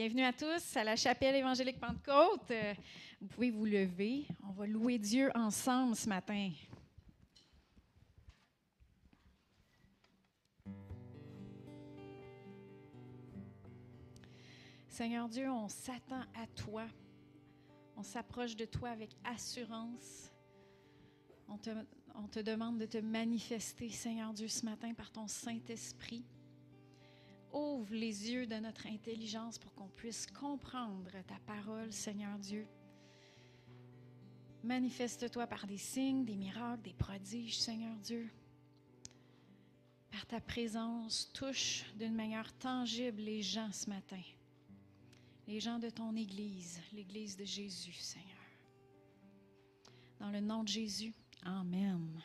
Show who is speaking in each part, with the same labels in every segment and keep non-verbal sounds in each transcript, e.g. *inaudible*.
Speaker 1: Bienvenue à tous à la chapelle évangélique Pentecôte. Euh, Vous pouvez vous lever. On va louer Dieu ensemble ce matin. Seigneur Dieu, on s'attend à toi. On s'approche de toi avec assurance. On te, on te demande de te manifester, Seigneur Dieu, ce matin par ton Saint-Esprit. Ouvre les yeux de notre intelligence pour qu'on puisse comprendre ta parole, Seigneur Dieu. Manifeste-toi par des signes, des miracles, des prodiges, Seigneur Dieu. Par ta présence, touche d'une manière tangible les gens ce matin. Les gens de ton Église, l'Église de Jésus, Seigneur. Dans le nom de Jésus, Amen.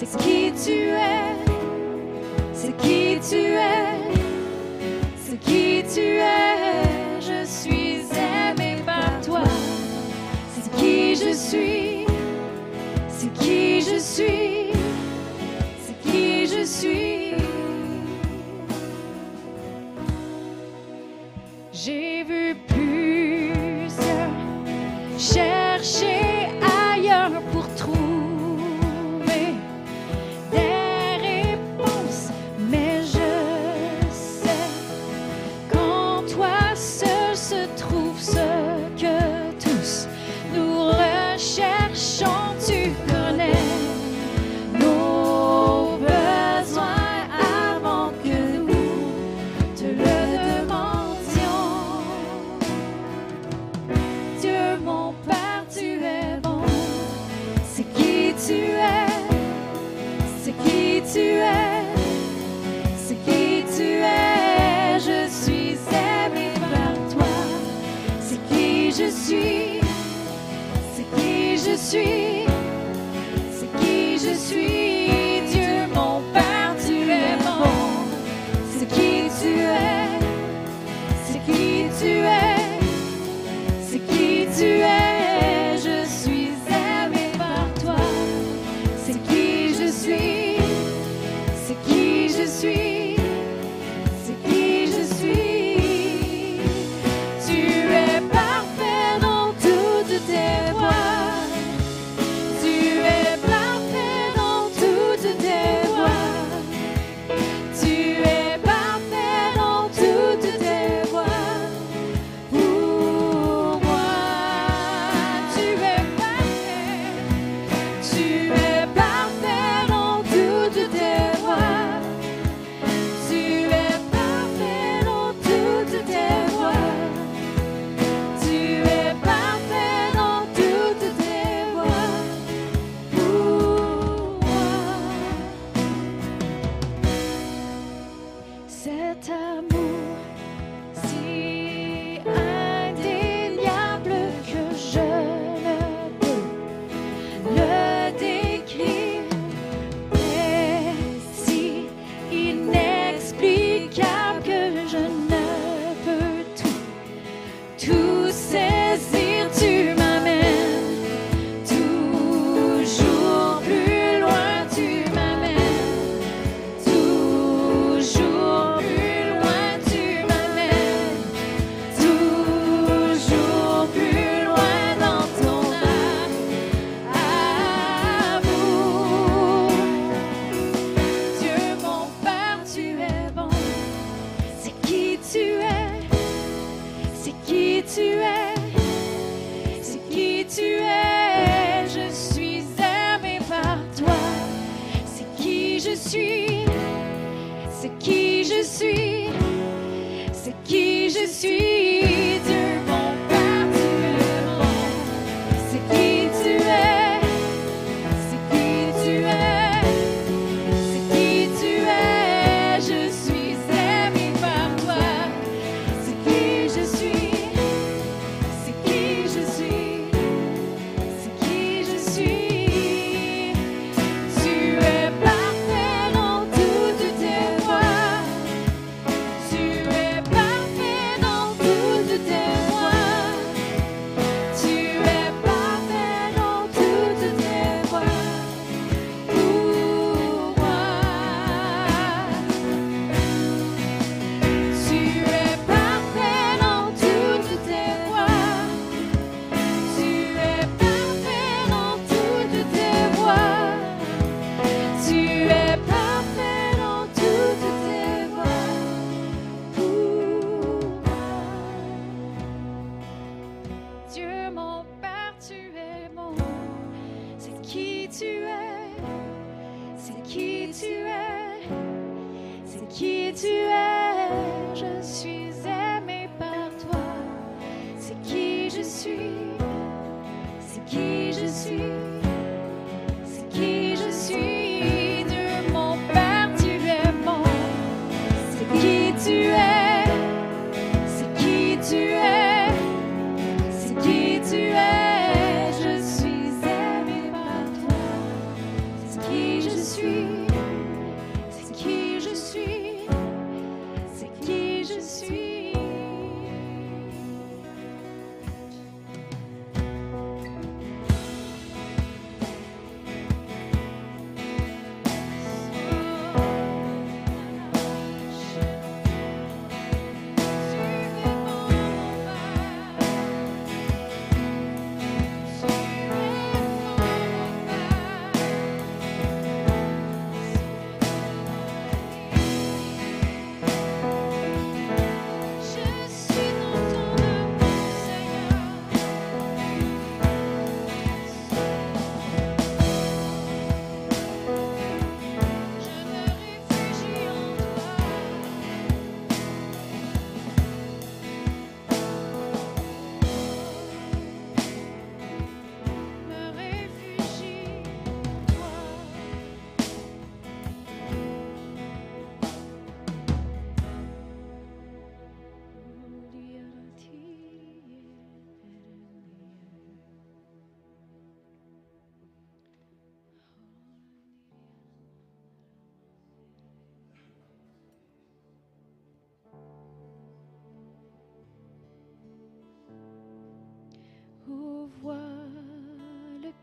Speaker 1: C'est qui tu es, c'est qui tu es, c'est qui tu es? Je suis aimé par toi. C'est qui je suis, c'est qui je suis, c'est qui je suis? J'ai vu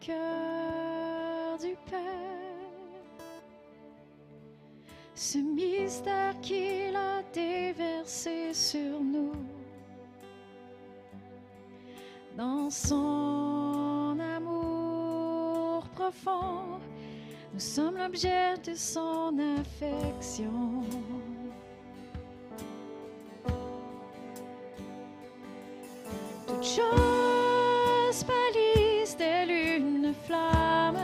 Speaker 1: du Père. Ce mystère qu'il a déversé sur nous dans son amour profond. Nous sommes l'objet de son affection. flamme,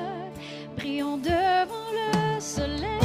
Speaker 1: prions devant le soleil.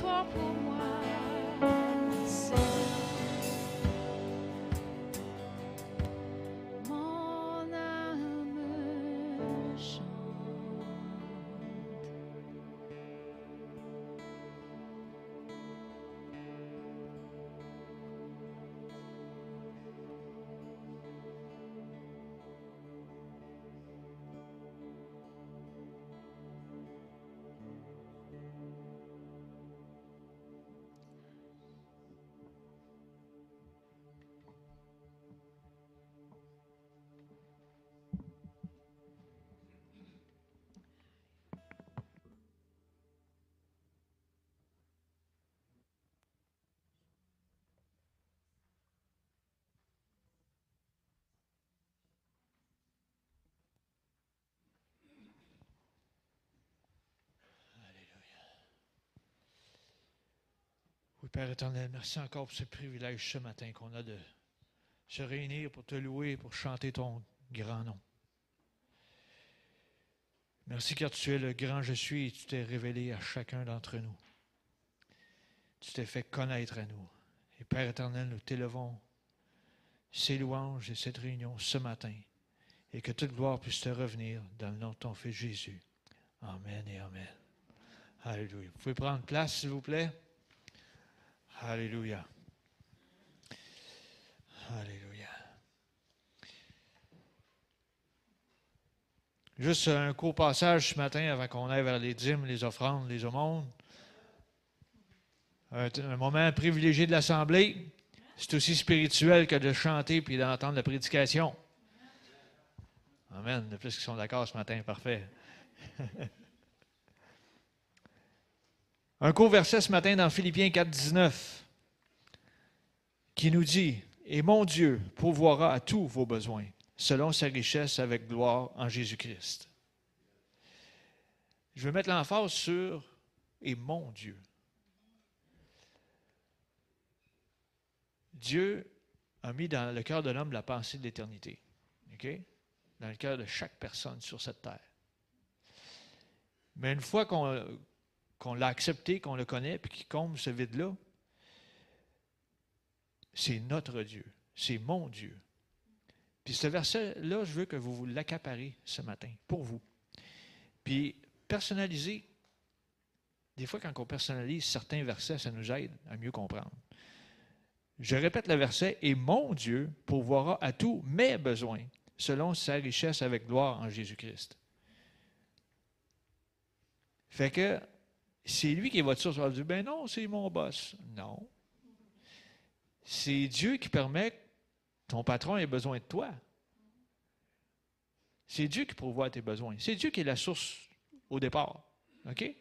Speaker 1: torpor. Père éternel,
Speaker 2: merci encore pour ce privilège ce matin qu'on a de se réunir pour te louer, pour chanter ton grand nom. Merci car tu es le grand je suis et tu t'es révélé à chacun d'entre nous. Tu t'es fait connaître à nous. Et Père éternel, nous t'élevons ces louanges et cette réunion ce matin et que toute gloire puisse te revenir dans le nom de ton Fils Jésus. Amen et Amen. Alléluia. Vous pouvez prendre place, s'il vous plaît. Alléluia. Alléluia. Juste un court passage ce matin avant qu'on aille vers les dîmes, les offrandes, les aumônes. Un, moment privilégié de l'Assemblée. C'est aussi spirituel que de chanter puis d'entendre la prédication. Amen. De plus qu'ils sont d'accord ce matin, parfait. *laughs* Un court verset ce matin dans Philippiens 4, 19 qui nous dit Et mon Dieu pourvoira à tous vos besoins, selon sa richesse avec gloire en Jésus-Christ. Je veux mettre l'emphase sur Et mon Dieu. Dieu a mis dans le cœur de l'homme la pensée de l'éternité. Dans le cœur de chaque personne sur cette terre. Mais une fois qu'on qu'on l'a accepté, qu'on le connaît, puis qui comble ce vide-là, c'est notre Dieu, c'est mon Dieu. Puis ce verset-là, je veux que vous vous l'accaparez ce matin, pour vous. Puis personnalisez. Des fois, quand on personnalise certains versets, ça nous aide à mieux comprendre. Je répète le verset, et mon Dieu pourvoira à tous mes besoins, selon sa richesse avec gloire en Jésus-Christ. Fait que c'est lui qui est votre source. Vous dire, ben non, c'est mon boss. Non. C'est Dieu qui permet que ton patron ait besoin de toi. C'est Dieu qui pourvoit tes besoins. C'est Dieu qui est la source au départ. OK?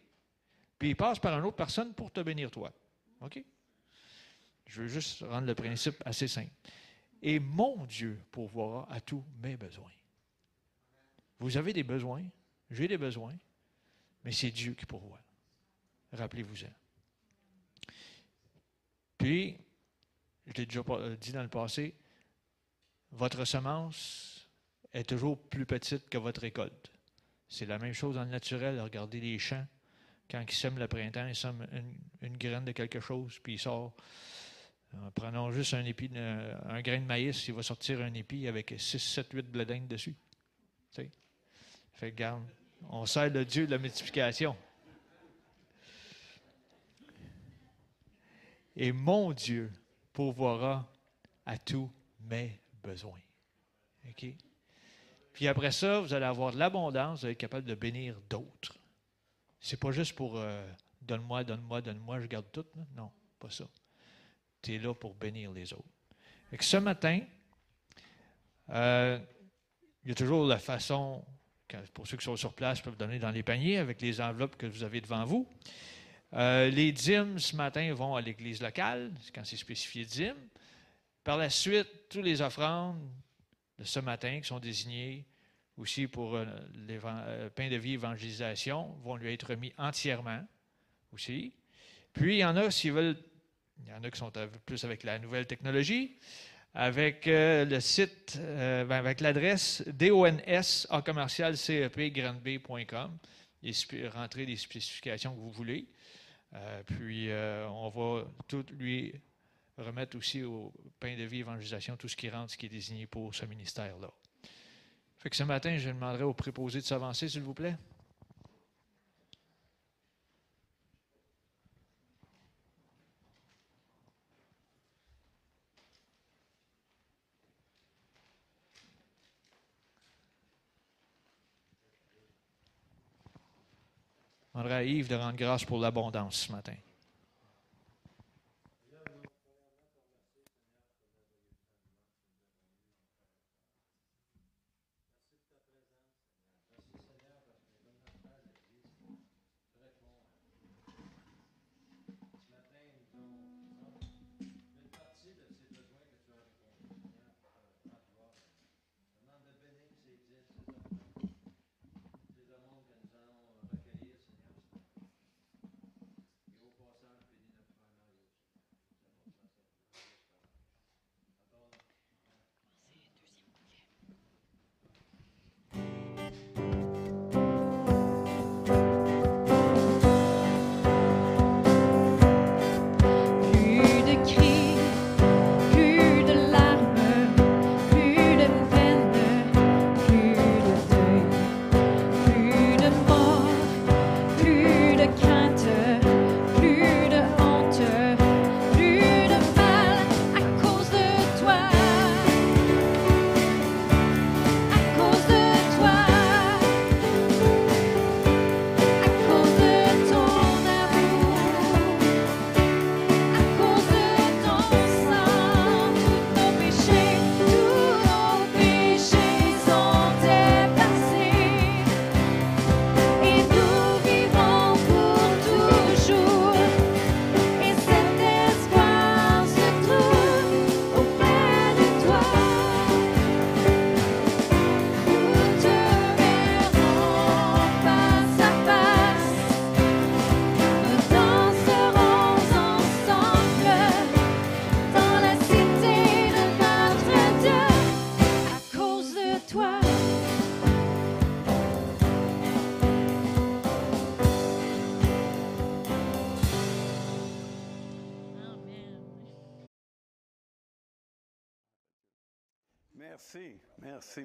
Speaker 2: Puis il passe par une autre personne pour te bénir toi. OK? Je veux juste rendre le principe assez simple. Et mon Dieu pourvoira à tous mes besoins. Vous avez des besoins, j'ai des besoins, mais c'est Dieu qui pourvoit. Rappelez-vous-en. Puis, je l'ai déjà dit dans le passé, votre semence est toujours plus petite que votre récolte. C'est la même chose dans le naturel. Regardez les champs. Quand ils sèment le printemps, ils sèment une, graine de quelque chose, puis il sort. Euh, prenons juste un épi, un grain de maïs, il va sortir un épi avec 6, 7, 8 bledins dessus. Fait garde, on sert le Dieu de la multiplication. Et mon Dieu pourvoira à tous mes besoins. OK? Puis après ça, vous allez avoir de l'abondance, vous allez être capable de bénir d'autres. C'est pas juste pour euh, donne-moi, donne-moi, donne-moi, je garde tout. Non, pas ça. Tu es là pour bénir les autres. Et ce matin, euh, il y a toujours la façon, pour ceux qui sont sur place, peuvent donner dans les paniers avec les enveloppes que vous avez devant vous. Euh, les dîmes ce matin vont à l'église locale, quand c'est spécifié dîmes. Par la suite, tous les offrandes de ce matin qui sont désignés aussi pour euh, le euh, pain de vie évangélisation vont lui être remis entièrement aussi. Puis il y en a s'ils veulent, il y en a qui sont plus avec la nouvelle technologie, avec euh, le site, ben, avec l'adresse dons à commercial cepgrandb.com. Rentrez les spécifications que vous voulez. Puis on va tout lui remettre aussi au pain de vie évangélisation tout ce qui rentre, ce qui est désigné pour ce ministère-là. Fait que ce matin, je demanderai au préposé de s'avancer, s'il vous plaît. Demanderai à Yves de rendre grâce pour l'abondance ce matin.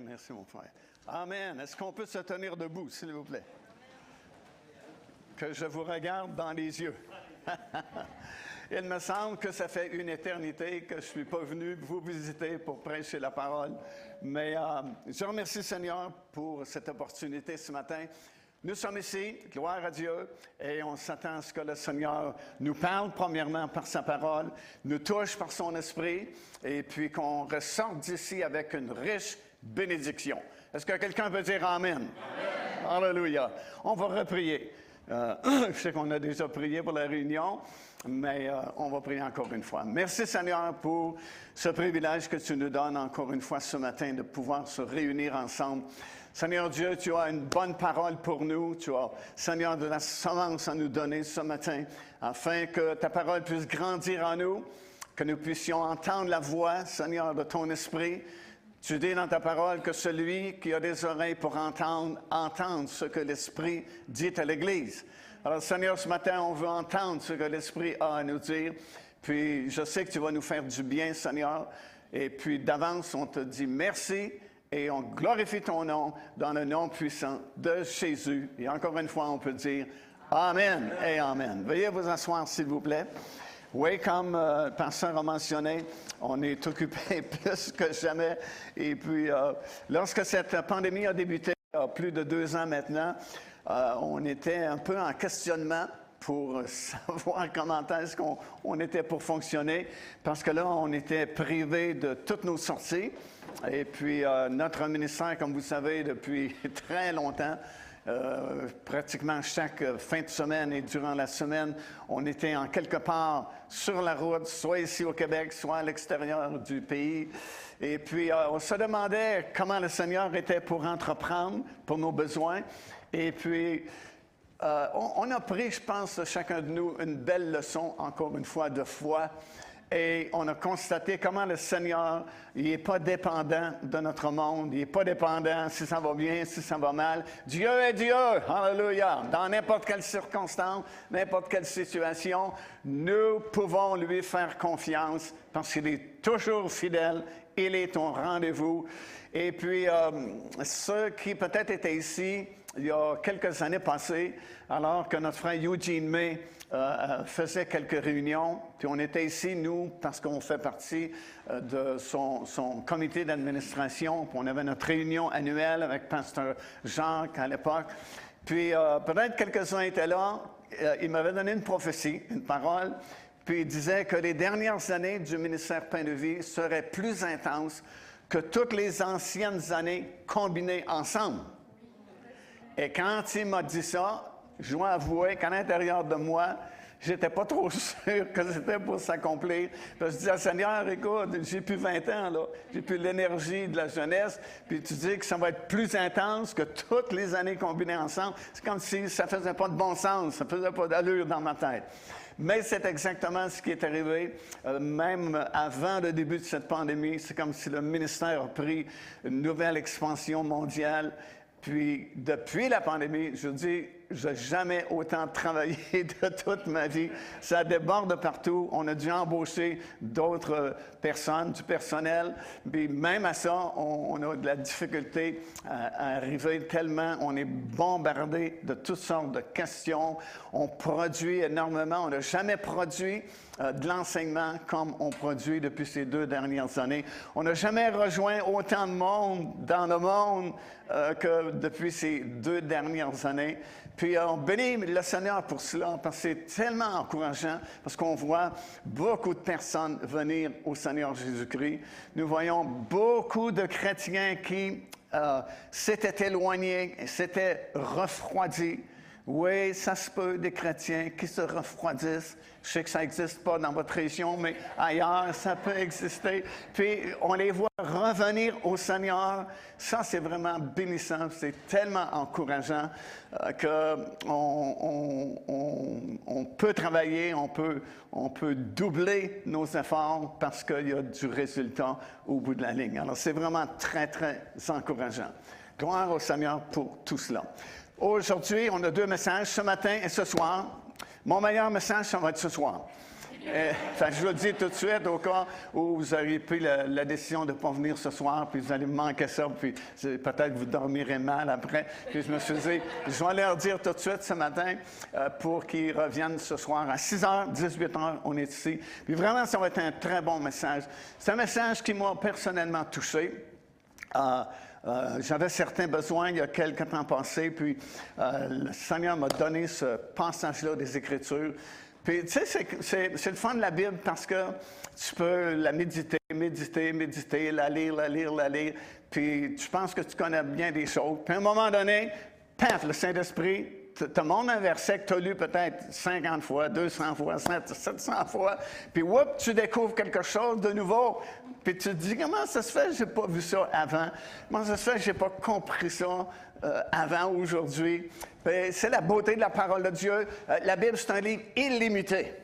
Speaker 3: Merci, mon frère. Amen. Est-ce qu'on peut se tenir debout, s'il vous plaît? Que je vous regarde dans les yeux. *laughs* Il me semble que ça fait une éternité que je ne suis pas venu vous visiter pour prêcher la parole. Mais euh, je remercie Seigneur pour cette opportunité ce matin. Nous sommes ici, gloire à Dieu, et on s'attend à ce que le Seigneur nous parle premièrement par sa parole, nous touche par son esprit, et puis qu'on ressorte d'ici avec une riche bénédiction. Est-ce que quelqu'un veut dire Amen? Alléluia. On va reprier. Euh, *clears throat* je sais qu'on a déjà prié pour la réunion, mais euh, on va prier encore une fois. Merci Seigneur pour ce privilège que tu nous donnes encore une fois ce matin de pouvoir se réunir ensemble. Seigneur Dieu, tu as une bonne parole pour nous. Tu as, Seigneur, de la semence à nous donner ce matin, afin que ta parole puisse grandir en nous, que nous puissions entendre la voix, Seigneur, de ton esprit. Tu dis dans ta parole que celui qui a des oreilles pour entendre, entende ce que l'Esprit dit à l'Église. Alors, Seigneur, ce matin, on veut entendre ce que l'Esprit a à nous dire. Puis, je sais que tu vas nous faire du bien, Seigneur. Et puis, d'avance, on te dit merci et on glorifie ton nom dans le nom puissant de Jésus. Et encore une fois, on peut dire Amen et Amen. Veuillez vous asseoir, s'il vous plaît. Oui, comme euh, a mentionné, on est occupé *laughs* plus que jamais. Et puis, euh, lorsque cette pandémie a débuté, il y a plus de deux ans maintenant, euh, on était un peu en questionnement pour *laughs* savoir comment est-ce qu'on on était pour fonctionner, parce que là, on était privé de toutes nos sorties. Et puis, euh, notre ministère, comme vous savez, depuis *laughs* très longtemps, euh, pratiquement chaque fin de semaine et durant la semaine, on était en quelque part sur la route, soit ici au Québec, soit à l'extérieur du pays. Et puis, euh, on se demandait comment le Seigneur était pour entreprendre pour nos besoins. Et puis, on, on, a pris, je pense, chacun de nous, une belle leçon, encore une fois, de foi et on a constaté comment le Seigneur, il n'est pas dépendant de notre monde, il n'est pas dépendant si ça va bien, si ça va mal. Dieu est Dieu, hallelujah. Dans n'importe quelle circonstance, n'importe quelle situation, nous pouvons lui faire confiance parce qu'il est toujours fidèle, il est au rendez-vous. Et puis, euh, ceux qui peut-être étaient ici il y a quelques années passées, alors que notre frère Eugene May euh, euh, faisait quelques réunions. Puis on était ici, nous, parce qu'on fait partie euh, de son, comité d'administration. Puis on avait notre réunion annuelle avec Pasteur Jacques à l'époque. Puis peut-être quelques-uns étaient là. il m'avait donné une prophétie, une parole. Puis il disait que les dernières années du ministère Pain de Vie seraient plus intenses que toutes les anciennes années combinées ensemble. Et quand il m'a dit ça, je dois avouer qu'à l'intérieur de moi, j'étais pas trop *laughs* sûr que c'était pour s'accomplir. Je disais, Seigneur, écoute, j'ai plus 20 ans, là. J'ai plus l'énergie de la jeunesse. Puis tu dis que ça va être plus intense que toutes les années combinées ensemble. C'est comme si ça faisait pas de bon sens, ça faisait pas d'allure dans ma tête. Mais c'est exactement ce qui est arrivé. Euh, même avant le début de cette pandémie, c'est comme si le ministère a pris une nouvelle expansion mondiale. Puis, depuis la pandémie, je dis, je n'ai jamais autant travaillé *laughs* de toute ma vie. Ça déborde partout. On a dû embaucher d'autres personnes, du personnel. Puis même à ça, on, a de la difficulté à, arriver tellement on est bombardé de toutes sortes de questions. On produit énormément. On n'a jamais produit euh, de l'enseignement comme on produit depuis ces deux dernières années. On n'a jamais rejoint autant de monde dans le monde euh, que depuis ces deux dernières années. Puis on bénit le Seigneur pour cela, parce que c'est tellement encourageant, parce qu'on voit beaucoup de personnes venir au Seigneur Jésus-Christ. Nous voyons beaucoup de chrétiens qui euh, s'étaient éloignés, s'étaient refroidis. Oui, ça se peut, des chrétiens qui se refroidissent je sais que ça n'existe pas dans votre région, mais ailleurs, ça peut exister. Puis on les voit revenir au Seigneur. Ça, c'est vraiment bénissant. C'est tellement encourageant euh, qu'on on, peut travailler, on peut, on peut doubler nos efforts parce qu'il y a du résultat au bout de la ligne. Alors, c'est vraiment très, très encourageant. Gloire au Seigneur pour tout cela. Aujourd'hui, on a deux messages, ce matin et ce soir. Mon meilleur message, ça va être ce soir. Euh, je vous le dis tout de suite, au cas où vous auriez pris la, décision de ne pas venir ce soir, puis vous allez manquer ça, puis peut-être vous dormirez mal après. Puis je me suis dit, je vais leur dire tout de suite ce matin euh, pour qu'ils reviennent ce soir à 6 h, 18 h, on est ici. Puis vraiment, ça va être un très bon message. C'est un message qui m'a personnellement touché. Euh, j'avais certains besoins il y a quelques temps passés, puis le Seigneur m'a donné ce passage-là des Écritures. Puis, tu sais, c'est le fun de la Bible parce que tu peux la méditer, méditer, méditer, la lire, la lire, la lire. Puis, tu penses que tu connais bien des choses. Puis, à un moment donné, paf, le Saint-Esprit te montre un verset que tu as lu peut-être 50 fois, 200 fois, 700 fois, puis whoop, tu découvres quelque chose de nouveau. Puis tu te dis, comment ça se fait, j'ai pas vu ça avant? Comment ça se fait, j'ai pas compris ça euh, avant aujourd'hui. Ben, c'est la beauté de la parole de Dieu. Euh, la Bible, c'est un livre illimité.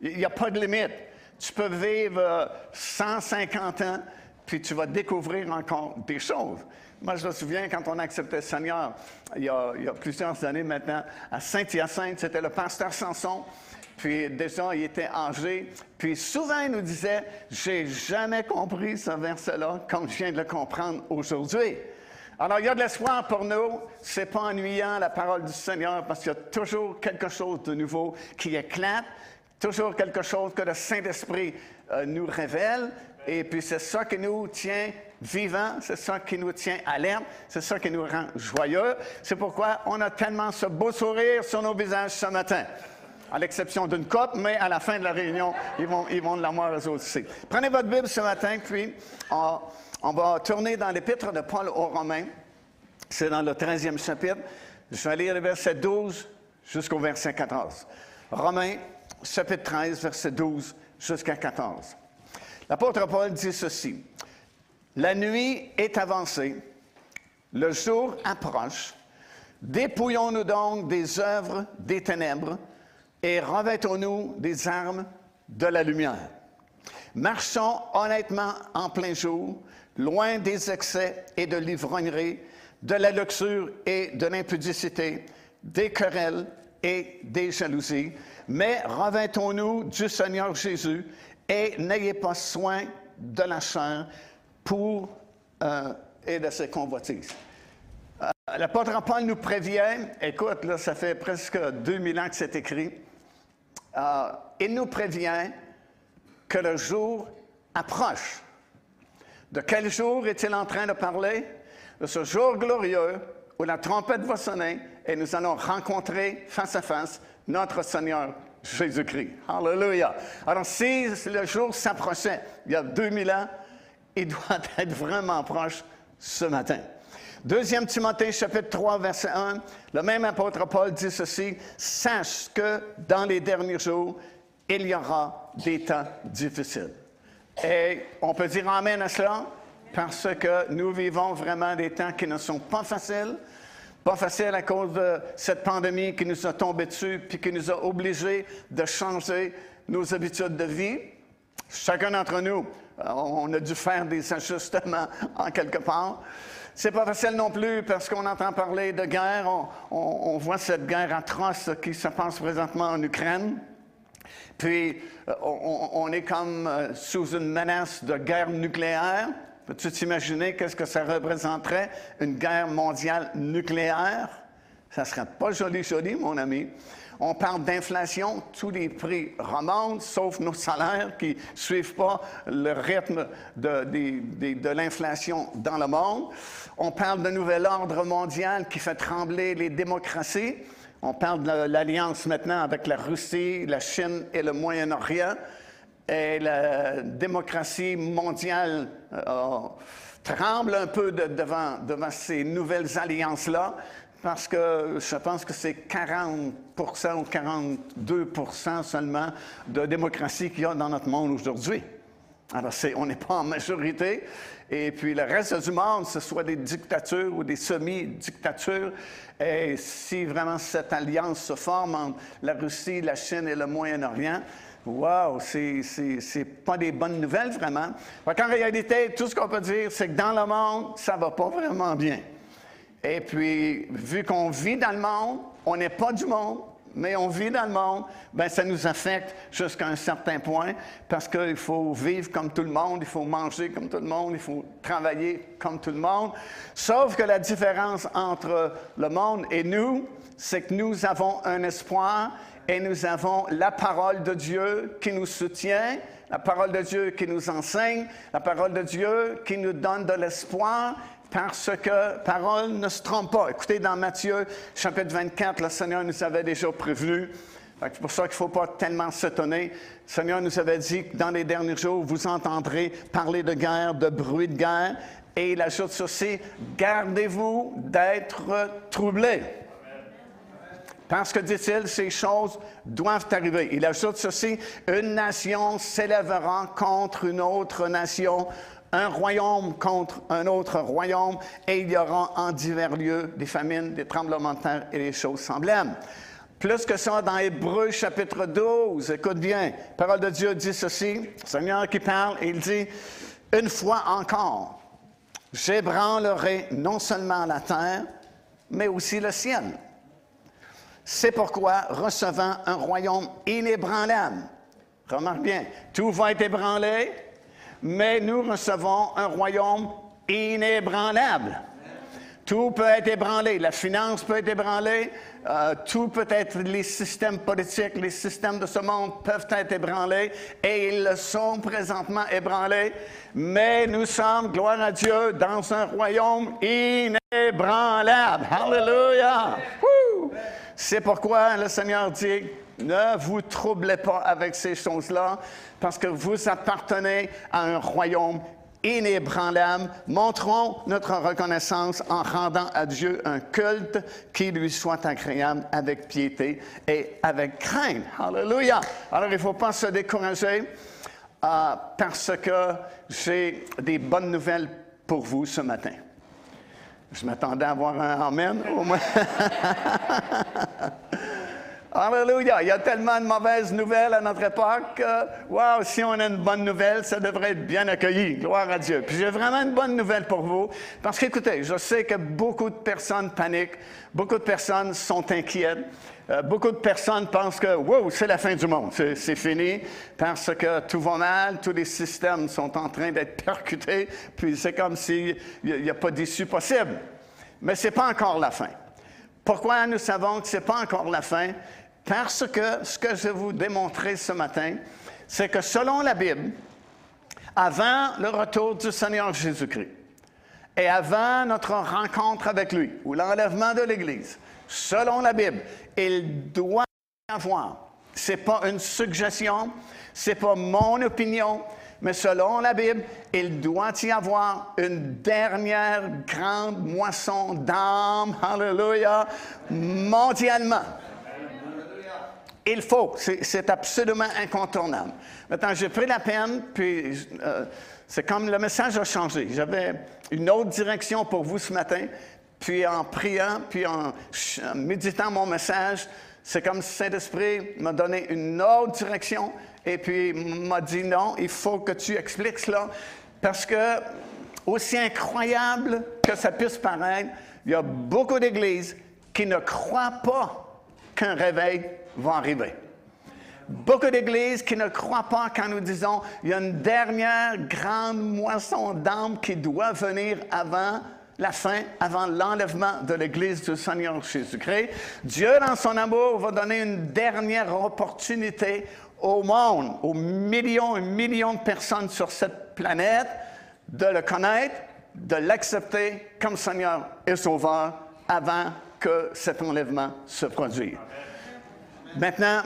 Speaker 3: Il n'y a pas de limite. Tu peux vivre 150 euh, ans, puis tu vas découvrir encore des choses. Moi, je me souviens quand on a accepté le Seigneur, il y a, il y a plusieurs années maintenant, à Saint-Hyacinthe, c'était le pasteur Samson. Puis déjà, il était âgé. Puis souvent, il nous disait, j'ai jamais compris ce verset-là comme je viens de le comprendre aujourd'hui. Alors, il y a de l'espoir pour nous. C'est pas ennuyant, la parole du Seigneur, parce qu'il y a toujours quelque chose de nouveau qui éclate, toujours quelque chose que le Saint-Esprit euh, nous révèle. Et puis, c'est ça qui nous tient vivants, c'est ça qui nous tient alertes, c'est ça qui nous rend joyeux. C'est pourquoi on a tellement ce beau sourire sur nos visages ce matin à l'exception d'une coupe, mais à la fin de la réunion, ils vont, ils vont l'avoir eux aussi. Prenez votre Bible ce matin, puis on, on va tourner dans l'épître de Paul aux Romains. C'est dans le 13e chapitre. Je vais lire le verset 12 jusqu'au verset 14. Romains, chapitre 13, verset 12 jusqu'à 14. L'apôtre Paul dit ceci. La nuit est avancée, le jour approche. Dépouillons-nous donc des œuvres des ténèbres et revêtons-nous des armes de la lumière. Marchons honnêtement en plein jour, loin des excès et de l'ivrognerie, de la luxure et de l'impudicité, des querelles et des jalousies, mais revêtons-nous du Seigneur Jésus et n'ayez pas soin de la chair pour euh, et de ses convoitises. Euh, L'apôtre Paul nous prévient, écoute, là, ça fait presque 2000 ans que c'est écrit, euh, il nous prévient que le jour approche. De quel jour est-il en train de parler? De ce jour glorieux où la trompette va sonner et nous allons rencontrer face à face notre Seigneur Jésus-Christ. Alléluia. Alors, si le jour s'approchait il y a 2000 ans, il *laughs* doit être vraiment proche ce matin. Deuxième Timothée, chapitre 3, verset 1, le même apôtre Paul dit ceci, Sache que dans les derniers jours, il y aura des temps difficiles. Et on peut dire Amen à cela parce que nous vivons vraiment des temps qui ne sont pas faciles. Pas faciles à cause de cette pandémie qui nous a tombé dessus puis qui nous a obligés de changer nos habitudes de vie. Chacun d'entre nous, euh, on a dû faire des ajustements en quelque part. C'est pas facile non plus parce qu'on entend parler de guerre. On, voit cette guerre atroce qui se passe présentement en Ukraine. Puis, euh, on, est comme euh, sous une menace de guerre nucléaire. Peux-tu t'imaginer qu'est-ce que ça représenterait, une guerre mondiale nucléaire? Ça serait pas joli, joli, mon ami. On parle d'inflation, tous les prix remontent, sauf nos salaires qui ne suivent pas le rythme de, l'inflation dans le monde. On parle d'un nouvel ordre mondial qui fait trembler les démocraties. On parle de l'alliance maintenant avec la Russie, la Chine et le Moyen-Orient. Et la démocratie mondiale euh, tremble un peu devant ces nouvelles alliances-là, parce que je pense que c'est 40% ou 42% seulement de démocratie qu'il y a dans notre monde aujourd'hui. Alors, on n'est pas en majorité. Et puis, le reste du monde, ce soit des dictatures ou des semi-dictatures. Et si vraiment cette alliance se forme entre la Russie, la Chine et le Moyen-Orient, Wow, c'est pas des bonnes nouvelles vraiment. En réalité, tout ce qu'on peut dire, c'est que dans le monde, ça va pas vraiment bien. Et puis, vu qu'on vit dans le monde, on n'est pas du monde, mais on vit dans le monde, ben ça nous affecte jusqu'à un certain point parce qu'il faut vivre comme tout le monde, il faut manger comme tout le monde, il faut travailler comme tout le monde. Sauf que la différence entre le monde et nous, c'est que nous avons un espoir et nous avons la parole de Dieu qui nous soutient, la parole de Dieu qui nous enseigne, la parole de Dieu qui nous donne de l'espoir parce que parole ne se trompe pas. Écoutez, dans Matthieu chapitre 24, le Seigneur nous avait déjà prévenu. C'est pour ça qu'il ne faut pas tellement s'étonner. Le Seigneur nous avait dit que dans les derniers jours, vous entendrez parler de guerre, de bruit de guerre. Et il ajoute ceci, gardez-vous d'être troublés. Parce que, dit-il, ces choses doivent arriver. Il ajoute ceci, une nation s'élèvera contre une autre nation, un royaume contre un autre royaume, et il y aura en divers lieux des famines, des tremblements de terre et des choses semblables. Plus que ça, dans Hébreu chapitre 12, écoute bien, parole de Dieu dit ceci, Seigneur qui parle, il dit, une fois encore, j'ébranlerai non seulement la terre, mais aussi le ciel. C'est pourquoi, recevant un royaume inébranlable, remarque bien, tout va être ébranlé, mais nous recevons un royaume inébranlable. Tout peut être ébranlé, la finance peut être ébranlée, euh, tout peut être, les systèmes politiques, les systèmes de ce monde peuvent être ébranlés et ils le sont présentement ébranlés, mais nous sommes, gloire à Dieu, dans un royaume inébranlable. Hallelujah! C'est pourquoi le Seigneur dit, ne vous troublez pas avec ces choses-là, parce que vous appartenez à un royaume inébranlable. Montrons notre reconnaissance en rendant à Dieu un culte qui lui soit agréable avec piété et avec crainte. Alléluia. Alors, il ne faut pas se décourager euh, parce que j'ai des bonnes nouvelles pour vous ce matin. Je m'attendais à avoir un Amen au moins. *laughs* Alléluia. Il y a tellement de mauvaises nouvelles à notre époque. Waouh, si on a une bonne nouvelle, ça devrait être bien accueilli. Gloire à Dieu. Puis j'ai vraiment une bonne nouvelle pour vous. Parce qu'écoutez, je sais que beaucoup de personnes paniquent. Beaucoup de personnes sont inquiètes. Euh, beaucoup de personnes pensent que, wow, c'est la fin du monde. C'est fini parce que tout va mal. Tous les systèmes sont en train d'être percutés. Puis c'est comme s'il n'y a, a pas d'issue possible. Mais ce n'est pas encore la fin. Pourquoi nous savons que ce n'est pas encore la fin? Parce que ce que je vais vous démontrer ce matin, c'est que selon la Bible, avant le retour du Seigneur Jésus-Christ et avant notre rencontre avec lui ou l'enlèvement de l'Église, selon la Bible, il doit y avoir, ce n'est pas une suggestion, ce n'est pas mon opinion, mais selon la Bible, il doit y avoir une dernière grande moisson d'âmes, hallelujah, mondialement. Il faut, c'est absolument incontournable. Maintenant, j'ai pris la peine, puis euh, c'est comme le message a changé. J'avais une autre direction pour vous ce matin, puis en priant, puis en, méditant mon message, c'est comme si Saint-Esprit m'a donné une autre direction, et puis m'a dit non, il faut que tu expliques cela, parce que, aussi incroyable que ça puisse paraître, il y a beaucoup d'églises qui ne croient pas qu'un réveil va arriver. Beaucoup d'églises qui ne croient pas quand nous disons il y a une dernière grande moisson d'âmes qui doit venir avant la fin, avant l'enlèvement de l'Église du Seigneur Jésus-Christ. Dieu, dans son amour, va donner une dernière opportunité au monde, aux millions et millions de personnes sur cette planète, de le connaître, de l'accepter comme Seigneur et Sauveur avant que cet enlèvement se produise. Maintenant,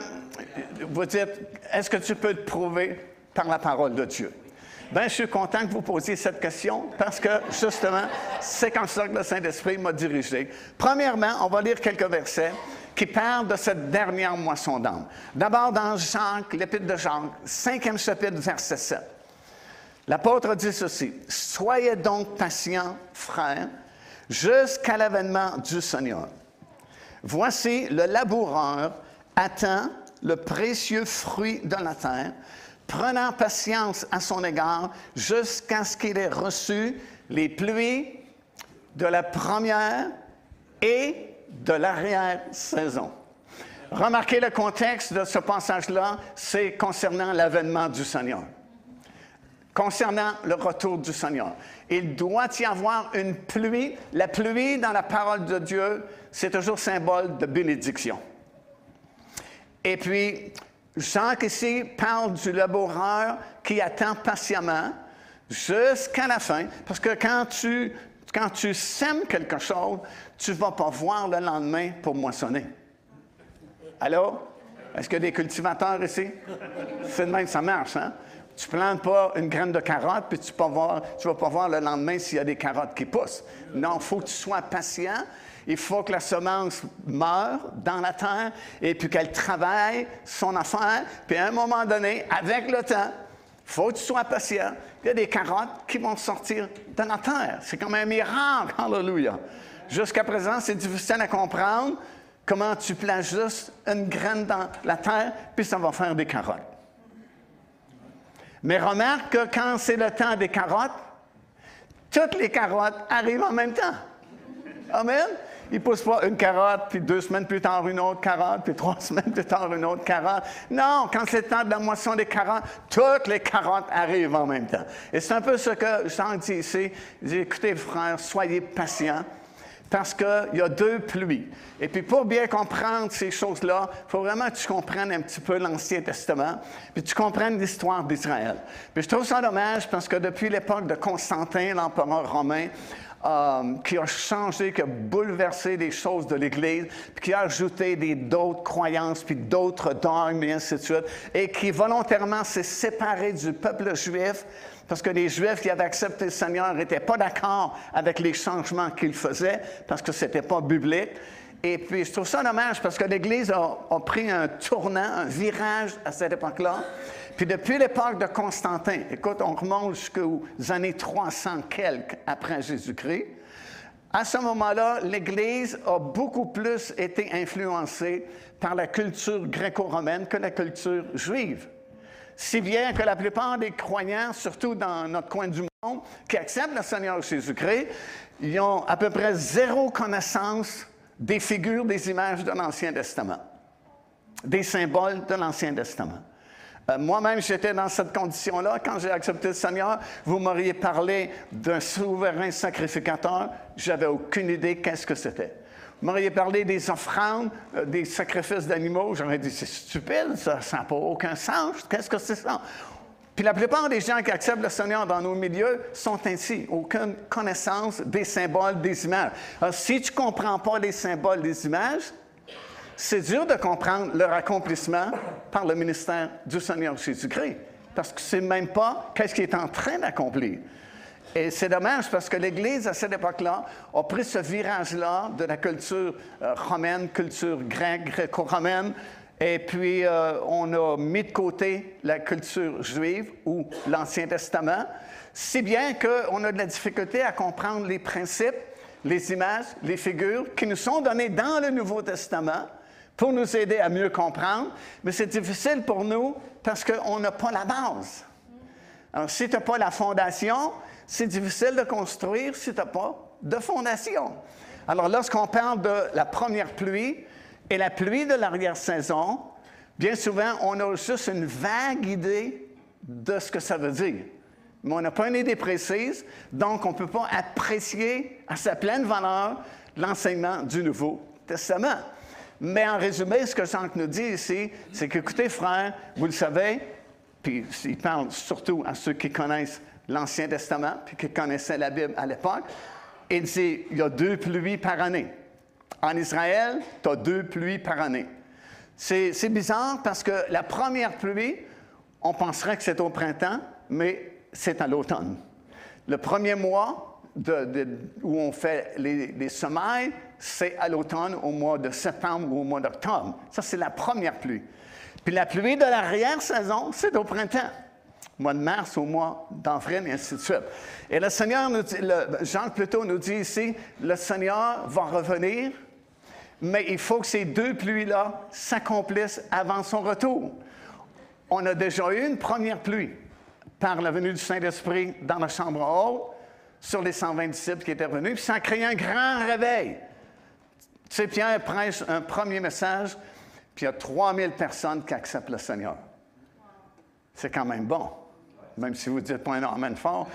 Speaker 3: vous dites, est-ce que tu peux te prouver par la parole de Dieu? Bien, je suis content que vous posiez cette question parce que, justement, c'est comme ça que le Saint-Esprit m'a dirigé. Premièrement, on va lire quelques versets qui parlent de cette dernière moisson d'âme. D'abord, dans Jacques, l'Épître de Jacques, cinquième chapitre, verset 7. L'apôtre dit ceci Soyez donc patients, frères, jusqu'à l'avènement du Seigneur. Voici le laboureur attend le précieux fruit de la terre, prenant patience à son égard jusqu'à ce qu'il ait reçu les pluies de la première et de l'arrière-saison. Remarquez le contexte de ce passage-là, c'est concernant l'avènement du Seigneur. Concernant le retour du Seigneur. Il doit y avoir une pluie. La pluie dans la parole de Dieu, c'est toujours symbole de bénédiction. Et puis, Jean ici parle du laboureur qui attend patiemment jusqu'à la fin, parce que quand tu, quand tu sèmes quelque chose, tu ne vas pas voir le lendemain pour moissonner. Allô? Est-ce qu'il y a des cultivateurs ici? C'est de même ça marche, hein? Tu ne plantes pas une graine de carotte, puis tu ne vas pas voir le lendemain s'il y a des carottes qui poussent. Non, il faut que tu sois patient. Il faut que la semence meure dans la terre et puis qu'elle travaille son affaire. Puis à un moment donné, avec le temps, il faut que tu sois patient. Il y a des carottes qui vont sortir de la terre. C'est comme un miracle. *laughs* Alléluia. Jusqu'à présent, c'est difficile à comprendre comment tu places juste une graine dans la terre, puis ça va faire des carottes. Mais remarque que quand c'est le temps des carottes, toutes les carottes arrivent en même temps. Amen. Il ne pousse pas une carotte, puis deux semaines plus tard une autre carotte, puis trois *laughs* semaines plus tard une autre carotte. Non, quand c'est le temps de la moisson des carottes, toutes les carottes arrivent en même temps. Et c'est un peu ce que Jean dit ici. Il dit, écoutez frères, soyez patients parce qu'il y a deux pluies. Et puis pour bien comprendre ces choses-là, il faut vraiment que tu comprennes un petit peu l'Ancien Testament, puis tu comprennes l'histoire d'Israël. Puis je trouve ça dommage parce que depuis l'époque de Constantin, l'empereur romain, euh, qui a changé, qui a bouleversé les choses de l'Église, puis qui a ajouté d'autres croyances, puis d'autres dogmes, et ainsi de suite, et qui volontairement s'est séparé du peuple juif, parce que les Juifs qui avaient accepté le Seigneur n'étaient pas d'accord avec les changements qu'il faisait, parce que ce n'était pas biblique. Et puis, je trouve ça dommage parce que l'Église a, a, pris un tournant, un virage à cette époque-là. Puis depuis l'époque de Constantin, écoute, on remonte jusqu'aux années 300 quelques après Jésus-Christ. À ce moment-là, l'Église a beaucoup plus été influencée par la culture gréco-romaine que la culture juive si bien que la plupart des croyants, surtout dans notre coin du monde, qui acceptent le Seigneur Jésus-Christ, ils ont à peu près zéro connaissance des figures, des images de l'Ancien Testament, des symboles de l'Ancien Testament. Euh, moi-même, j'étais dans cette condition-là. Quand j'ai accepté le Seigneur, vous m'auriez parlé d'un souverain sacrificateur. J'avais aucune idée qu'est-ce que c'était. Vous m'auriez parlé des offrandes, euh, des sacrifices d'animaux. J'aurais dit, c'est stupide, ça n'a pas aucun sens. Qu'est-ce que c'est ça? Puis la plupart des gens qui acceptent le Seigneur dans nos milieux sont ainsi, aucune connaissance des symboles, des images. Alors, si tu ne comprends pas les symboles, des images, c'est dur de comprendre leur accomplissement par le ministère du Seigneur Jésus-Christ, parce que c'est même pas qu'est-ce qu'il est en train d'accomplir. Et c'est dommage parce que l'Église, à cette époque-là, a pris ce virage-là de la culture euh, romaine, culture grecque, gréco-romaine, et puis euh, on a mis de côté la culture juive ou l'Ancien Testament, si bien qu'on a de la difficulté à comprendre les principes, les images, les figures qui nous sont données dans le Nouveau Testament pour nous aider à mieux comprendre, mais c'est difficile pour nous parce qu'on n'a pas la base. Alors, si tu n'as pas la fondation, c'est difficile de construire si tu n'as pas de fondation. Alors, lorsqu'on parle de la première pluie et la pluie de l'arrière-saison, bien souvent, on a juste une vague idée de ce que ça veut dire. Mais on n'a pas une idée précise, donc on ne peut pas apprécier à sa pleine valeur l'enseignement du Nouveau Testament. Mais en résumé, ce que Jean nous dit ici, c'est qu'écoutez, frères, vous le savez, puis il parle surtout à ceux qui connaissent l'Ancien Testament, puis qui connaissaient la Bible à l'époque, il dit il y a deux pluies par année. En Israël, tu as deux pluies par année. C'est bizarre parce que la première pluie, on penserait que c'est au printemps, mais c'est à l'automne. Le premier mois où on fait les, les semailles, c'est à l'automne, au mois de septembre ou au mois d'octobre. Ça, c'est la première pluie. Puis la pluie de l'arrière-saison, c'est au printemps mois de mars au mois d'avril, et ainsi de suite. Et le Seigneur, nous dit, Jean plutôt nous dit ici, le Seigneur va revenir, mais il faut que ces deux pluies-là s'accomplissent avant son retour. On a déjà eu une première pluie par la venue du Saint-Esprit dans la chambre haute sur les 120 disciples qui étaient venus, puis ça a créé un grand réveil. Tu sais, Pierre prêche un premier message, puis il y a 3000 personnes qui acceptent le Seigneur. C'est quand même bon, même si vous ne dites pas un amen fort.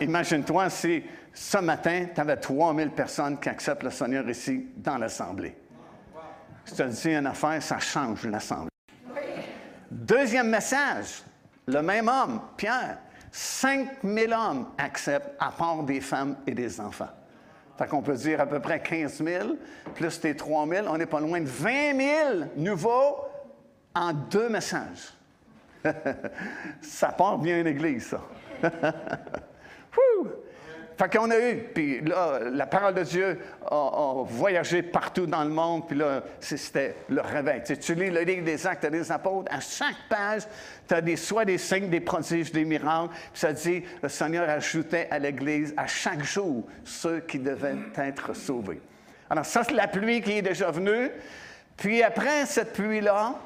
Speaker 3: Imagine-toi si ce matin, tu avais 3000 personnes qui acceptent le Seigneur ici dans l'Assemblée. Je te dis une affaire, ça change l'Assemblée. Deuxième message, le même homme, Pierre, 5000 hommes acceptent, à part des femmes et des enfants. Fait qu'on peut dire à peu près 15 000, plus tes 3 000, on n'est pas loin de 20 000 nouveaux en deux messages. *laughs* ça part bien une église, ça. *laughs* Fait qu'on a eu, puis là, la parole de Dieu a, voyagé partout dans le monde, puis là, c'était le réveil. Tu, lis le livre des Actes des Apôtres, à chaque page, tu as des, soit des signes, des prodiges, des miracles, puis ça dit, le Seigneur ajoutait à l'Église à chaque jour ceux qui devaient être sauvés. Alors, ça, c'est la pluie qui est déjà venue. Puis après cette pluie-là,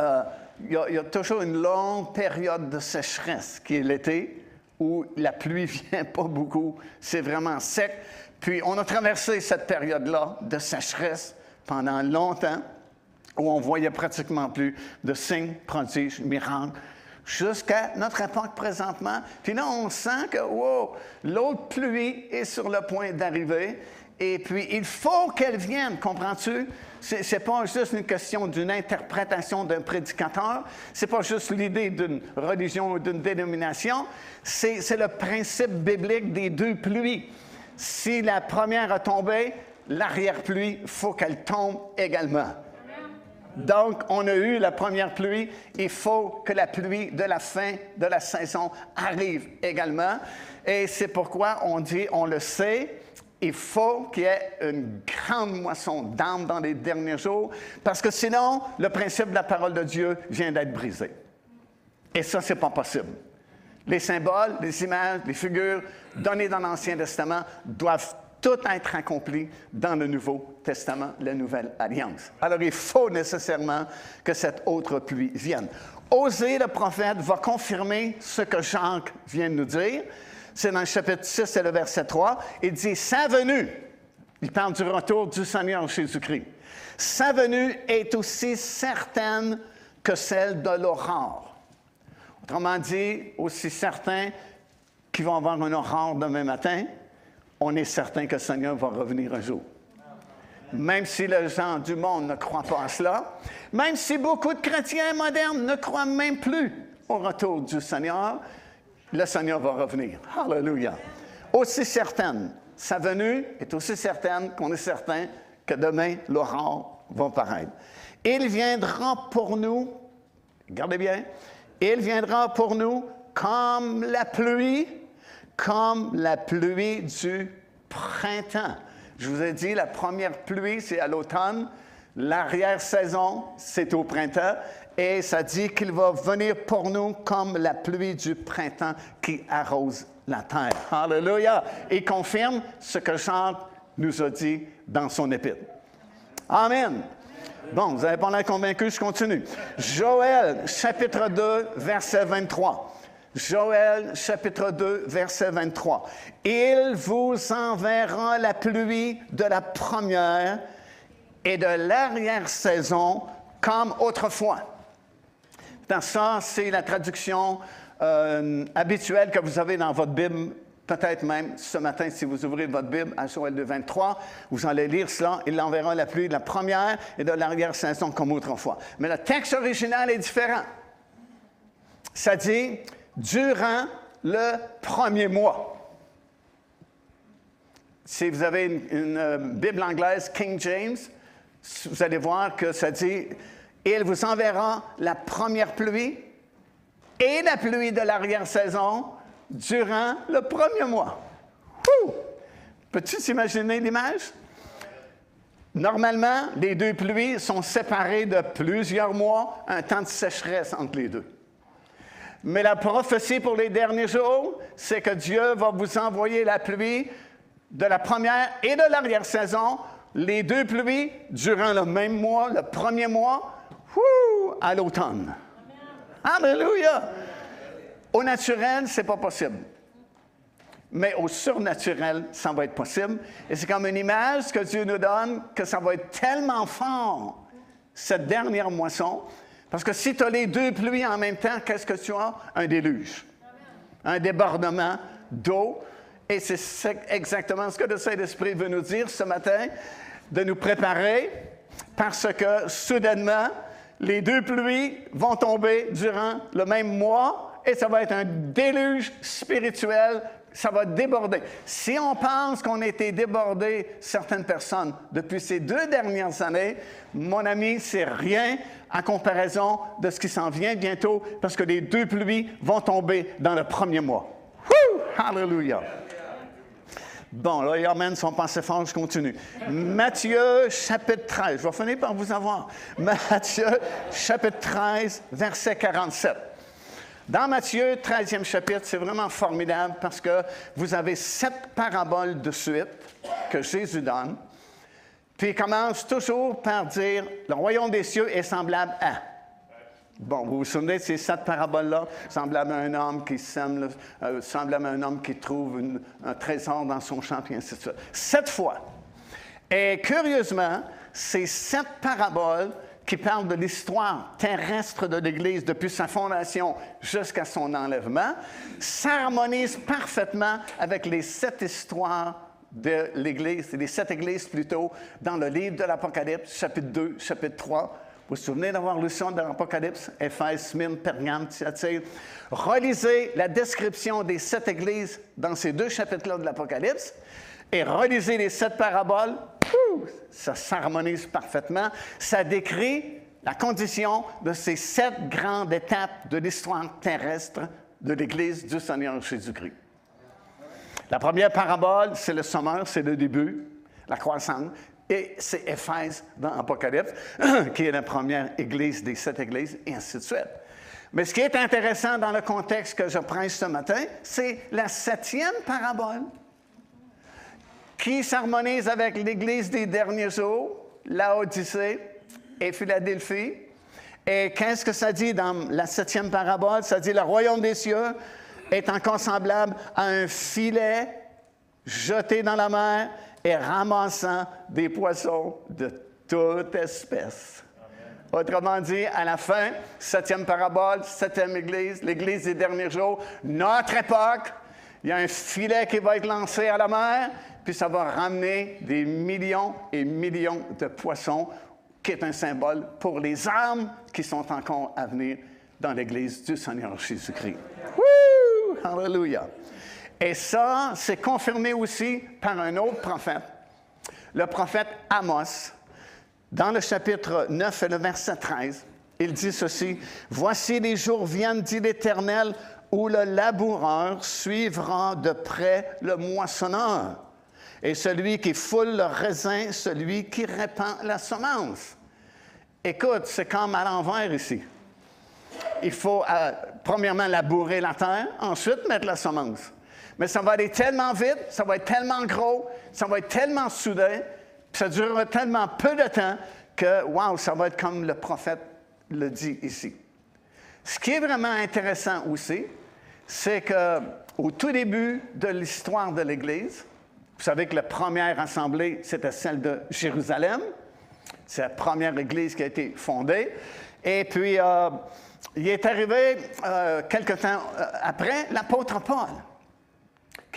Speaker 3: euh, il y, a toujours une longue période de sécheresse qui est l'été où la pluie *laughs* vient pas beaucoup, c'est vraiment sec. Puis on a traversé cette période-là de sécheresse pendant longtemps, où on voyait pratiquement plus de signes, prodiges, miracles, jusqu'à notre époque présentement. Puis là, on sent que, wow, l'autre pluie est sur le point d'arriver. Et puis, il faut qu'elle vienne, comprends-tu? Ce n'est pas juste une question d'une interprétation d'un prédicateur, ce n'est pas juste l'idée d'une religion ou d'une dénomination, c'est le principe biblique des deux pluies. Si la première a tombé, l'arrière-pluie, faut qu'elle tombe également. Donc, on a eu la première pluie, il faut que la pluie de la fin de la saison arrive également. Et c'est pourquoi on dit, on le sait, il faut qu'il y ait une grande moisson d'âmes dans les derniers jours, parce que sinon, le principe de la parole de Dieu vient d'être brisé. Et ça, ce n'est pas possible. Les symboles, les images, les figures données dans l'Ancien Testament doivent tout être accomplis dans le Nouveau Testament, la Nouvelle Alliance. Alors, il faut nécessairement que cette autre pluie vienne. Osée, le prophète, va confirmer ce que Jacques vient de nous dire c'est dans le chapitre 6 c'est le verset 3. Il dit Sa venue, il parle du retour du Seigneur Jésus-Christ. Sa venue est aussi certaine que celle de l'aurore. Autrement dit, aussi certain qu'ils vont avoir un aurore demain matin, on est certain que le Seigneur va revenir un jour. Même si les gens du monde ne croient pas à cela, même si beaucoup de chrétiens modernes ne croient même plus au retour du Seigneur, le Seigneur va revenir. Alléluia. Aussi certaine, sa venue est aussi certaine qu'on est certain que demain, l'aurore va paraître. Il viendra pour nous, regardez bien, il viendra pour nous comme la pluie, comme la pluie du printemps. Je vous ai dit, la première pluie, c'est à l'automne. L'arrière-saison, c'est au printemps. Et ça dit qu'il va venir pour nous comme la pluie du printemps qui arrose la terre. Alléluia. Et confirme ce que Jean nous a dit dans son épître. Amen. Bon, vous avez pas l'air convaincu, je continue. Joël, chapitre 2, verset 23. Joël, chapitre 2, verset 23. Il vous enverra la pluie de la première et de l'arrière-saison comme autrefois. Ça, c'est la traduction euh, habituelle que vous avez dans votre Bible. Peut-être même ce matin, si vous ouvrez votre Bible à Joël 2, 23, vous allez lire cela. Il enverra la pluie de la première et de l'arrière-saison comme autrefois. Mais le texte original est différent. Ça dit durant le premier mois. Si vous avez une, une euh, Bible anglaise, King James, vous allez voir que ça dit il vous enverra la première pluie et la pluie de l'arrière-saison durant le premier mois. Peux-tu t'imaginer l'image? Normalement, les deux pluies sont séparées de plusieurs mois, un temps de sécheresse entre les deux. Mais la prophétie pour les derniers jours, c'est que Dieu va vous envoyer la pluie de la première et de l'arrière-saison, les deux pluies durant le même mois, le premier mois, à l'automne. Alléluia! Au naturel, c'est pas possible. Mais au surnaturel, ça va être possible. Et c'est comme une image que Dieu nous donne que ça va être tellement fort cette dernière moisson. Parce que si tu as les deux pluies en même temps, qu'est-ce que tu as? Un déluge. Un débordement d'eau. Et c'est exactement ce que le Saint-Esprit veut nous dire ce matin, de nous préparer, parce que soudainement, les deux pluies vont tomber durant le même mois et ça va être un déluge spirituel ça va déborder. Si on pense qu'on a été débordé, certaines personnes, depuis ces deux dernières années, mon ami, c'est rien en comparaison de ce qui s'en vient bientôt, parce que les deux pluies vont tomber dans le premier mois. Hallelujah! Bon, là, Amen, son pensée fort, je continue. Matthieu, chapitre 13. Je vais finir par vous avoir. *laughs* Matthieu, chapitre 13, verset 47. Dans Matthieu, 13e chapitre, c'est vraiment formidable parce que vous avez sept paraboles de suite que Jésus donne. Puis il commence toujours par dire Le royaume des cieux est semblable à. Bon, vous vous souvenez de ces sept paraboles-là, semblable à un homme qui sème, euh, semblable à un homme qui trouve un trésor dans son champ, et ainsi de suite. Sept fois. Et curieusement, ces sept paraboles qui parle de l'histoire terrestre de l'Église depuis sa fondation jusqu'à son enlèvement, s'harmonise parfaitement avec les sept histoires de l'Église, les sept églises plutôt, dans le livre de l'Apocalypse, chapitre 2, chapitre 3. Vous vous souvenez d'avoir lu ça dans l'Apocalypse? Éphèse, Smyrne, Pergame, Thyatire. Relisez la description des sept églises dans ces deux chapitres-là de l'Apocalypse et relisez les sept paraboles ça s'harmonise parfaitement. Ça décrit la condition de ces sept grandes étapes de l'histoire terrestre de l'Église du Seigneur Jésus-Christ. La première parabole, c'est le sommeur, c'est le début, la croissance. Et c'est Éphèse dans l'Apocalypse, *clears throat* qui est la première église des sept églises, et ainsi de suite. Mais ce qui est intéressant dans le contexte que je prends ce matin, c'est la septième parabole qui s'harmonise avec l'Église des derniers jours, Odyssée et Philadelphie. Et qu'est-ce que ça dit dans la septième parabole? Ça dit le royaume des cieux est encore semblable à un filet jeté dans la mer et ramassant des poissons de toute espèce. Autrement dit, à la fin, septième parabole, septième église, l'église des derniers jours, notre époque, il y a un filet qui va être lancé à la mer puis ça va ramener des millions et millions de poissons, qui est un symbole pour les âmes qui sont encore à venir dans l'Église du Seigneur Jésus-Christ. Alléluia. Et ça, c'est confirmé aussi par un autre prophète, le prophète Amos. Dans le chapitre 9 et le verset 13, il dit ceci, Voici les jours viennent, dit l'Éternel, où le laboureur suivra de près le moissonneur et celui qui foule le raisin, celui qui répand la semence. Écoute, c'est comme à l'envers ici. Il faut euh, premièrement labourer la terre, ensuite mettre la semence. Mais ça va aller tellement vite, ça va être tellement gros, ça va être tellement soudain, ça durera tellement peu de temps que, waouh, ça va être comme le prophète le dit ici. Ce qui est vraiment intéressant aussi, c'est qu'au tout début de l'histoire de l'Église, vous savez que la première assemblée, c'était celle de Jérusalem. C'est la première église qui a été fondée. Et puis, euh, il est arrivé euh, quelque temps euh, après l'apôtre Paul,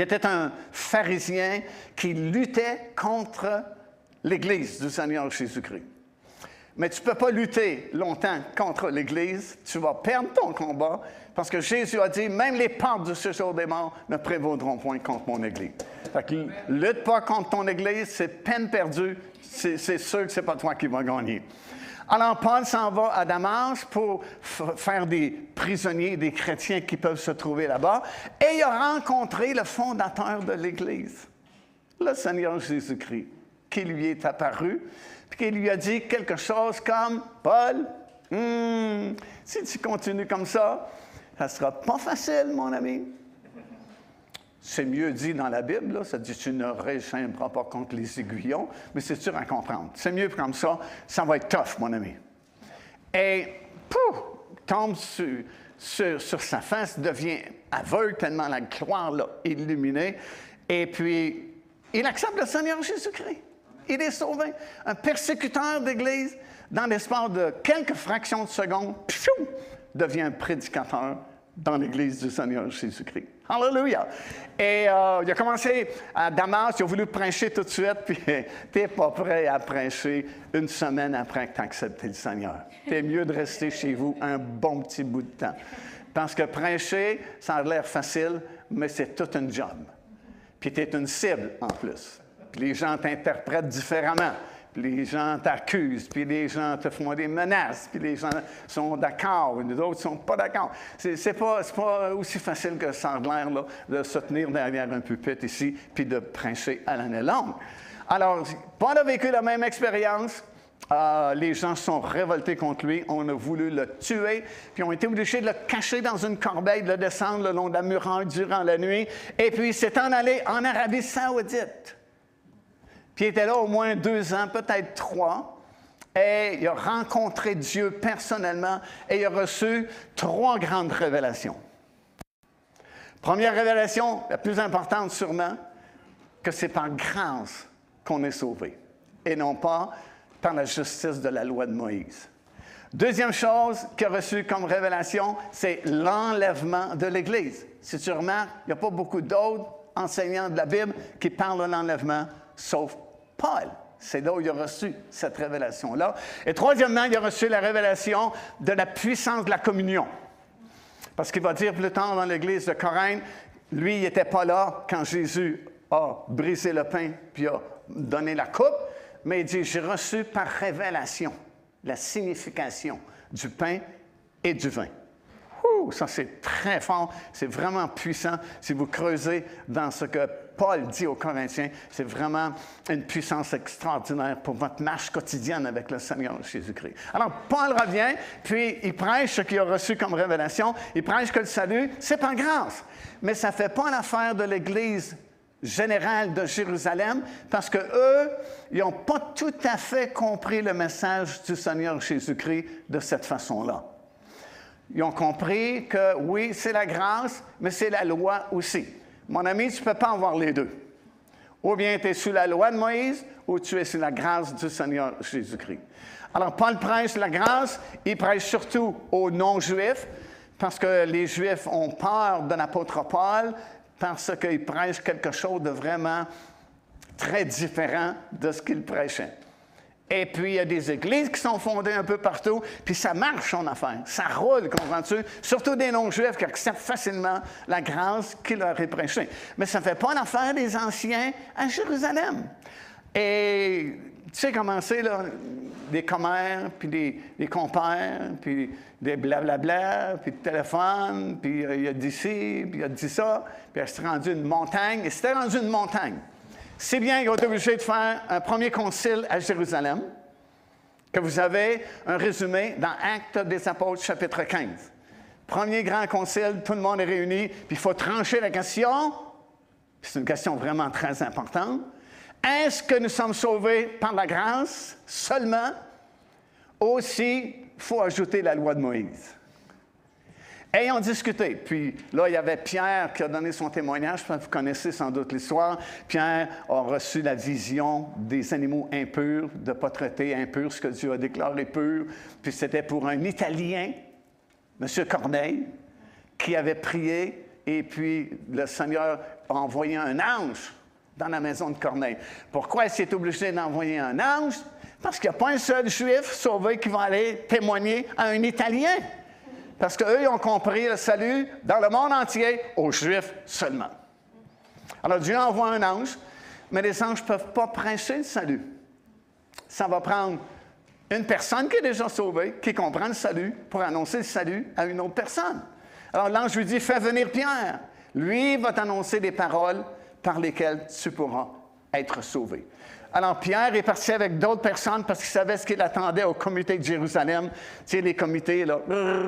Speaker 3: qui était un pharisien qui luttait contre l'Église du Seigneur Jésus-Christ. Mais tu ne peux pas lutter longtemps contre l'Église, tu vas perdre ton combat, parce que Jésus a dit, même les portes du séjour des morts ne prévaudront point contre mon Église. Fait que lutte pas contre ton Église, c'est peine perdue. C'est sûr que c'est pas toi qui vas gagner. Alors, Paul s'en va à Damas pour faire des prisonniers, des chrétiens qui peuvent se trouver là-bas. Et il a rencontré le fondateur de l'Église, le Seigneur Jésus-Christ, qui lui est apparu, puis qui lui a dit quelque chose comme Paul, hmm, si tu continues comme ça, ça ne sera pas facile, mon ami. C'est mieux dit dans la Bible, ça dit tu ne réchimberas pas contre les aiguillons, mais c'est dur à comprendre. C'est mieux comme ça, ça va être tough, mon ami. Et, pouf, tombe sur, sa face, devient aveugle tellement la gloire l'a illuminé, et puis il accepte le Seigneur Jésus-Christ. il est sauvé. Un persécuteur d'Église, dans l'espace de quelques fractions de secondes, devient prédicateur dans l'Église du Seigneur Jésus-Christ. Alléluia. Et euh, il a commencé à Damas, il a voulu prêcher tout de suite, puis *laughs* tu n'es pas prêt à prêcher une semaine après que tu as accepté le Seigneur. C'est mieux de rester chez vous un bon petit bout de temps. Parce que prêcher, ça a l'air facile, mais c'est tout un job. Puis tu es une cible en plus. Puis les gens t'interprètent différemment puis les gens t'accusent, puis les gens te font des menaces, puis les gens sont d'accord, et d'autres ne sont pas d'accord. C'est, n'est pas, aussi facile que ça a l'air, de se tenir derrière un pupitre ici, puis de prêcher à l'année longue. Alors, Paul a vécu la même expérience. Euh, les gens sont révoltés contre lui. On a voulu le tuer, puis ont été obligés de le cacher dans une corbeille, de le descendre le long de la muraille durant la nuit. Et puis, c'est en allé en Arabie Saoudite. Il était là au moins deux ans, peut-être trois. Et il a rencontré Dieu personnellement et il a reçu trois grandes révélations. Première révélation, la plus importante sûrement, que c'est par grâce qu'on est sauvé et non pas par la justice de la loi de Moïse. Deuxième chose qu'il a reçue comme révélation, c'est l'enlèvement de l'Église. Si tu remarques, il n'y a pas beaucoup d'autres enseignants de la Bible qui parlent de l'enlèvement, sauf Paul. C'est là où il a reçu cette révélation-là. Et troisièmement, il a reçu la révélation de la puissance de la communion. Parce qu'il va dire plus tard dans l'église de Corinthe, lui, il n'était pas là quand Jésus a brisé le pain puis a donné la coupe, mais il dit, j'ai reçu par révélation la signification du pain et du vin. Ouh, ça c'est très fort, c'est vraiment puissant si vous creusez dans ce que Paul dit aux Corinthiens, c'est vraiment une puissance extraordinaire pour votre marche quotidienne avec le Seigneur Jésus-Christ. Alors, Paul revient, puis il prêche ce qu'il a reçu comme révélation. Il prêche que le salut, c'est par grâce. Mais ça ne fait pas l'affaire de l'Église générale de Jérusalem, parce que eux, ils n'ont pas tout à fait compris le message du Seigneur Jésus-Christ de cette façon-là. Ils ont compris que oui, c'est la grâce, mais c'est la loi aussi. Mon ami, tu ne peux pas avoir les deux. Ou bien tu es sous la loi de Moïse, ou tu es sous la grâce du Seigneur Jésus-Christ. Alors, Paul prêche la grâce, il prêche surtout aux non-juifs, parce que les Juifs ont peur de l'apôtre Paul, parce qu'il prêche quelque chose de vraiment très différent de ce qu'il prêchait. Et puis, il y a des églises qui sont fondées un peu partout, puis ça marche en affaire. Ça roule, comprends-tu? Surtout des non-juifs qui acceptent facilement la grâce qui leur est prêchée. Mais ça ne fait pas l'affaire des anciens à Jérusalem. Et tu sais comment c'est, là? Des commères, puis des, compères, puis des blablabla, puis des téléphones, puis il a dit ci, puis il a dit ça, puis elle s'est rendue une montagne, et c'était rendu une montagne. C'est bien qu'ils ont été de faire un premier concile à Jérusalem, que vous avez un résumé dans Actes des Apôtres, chapitre 15. Premier grand concile, tout le monde est réuni, puis il faut trancher la question. C'est une question vraiment très importante. Est-ce que nous sommes sauvés par la grâce seulement? Aussi, il faut ajouter la loi de Moïse. Ayant discuté, puis là, il y avait Pierre qui a donné son témoignage, vous connaissez sans doute l'histoire. Pierre a reçu la vision des animaux impurs, de ne pas traiter impur ce que Dieu a déclaré pur. Puis c'était pour un Italien, M. Corneille, qui avait prié, et puis le Seigneur a envoyé un ange dans la maison de Corneille. Pourquoi est-ce qu'il obligé d'envoyer un ange? Parce qu'il n'y a pas un seul juif sauvé qui va aller témoigner à un Italien. Parce qu'eux, ils ont compris le salut dans le monde entier, aux Juifs seulement. Alors Dieu envoie un ange, mais les anges ne peuvent pas prêcher le salut. Ça va prendre une personne qui est déjà sauvée, qui comprend le salut, pour annoncer le salut à une autre personne. Alors l'ange lui dit, fais venir Pierre. Lui va t'annoncer des paroles par lesquelles tu pourras être sauvé. Alors Pierre est parti avec d'autres personnes parce qu'il savait ce qu'il attendait au comité de Jérusalem. Tu sais, les comités, là,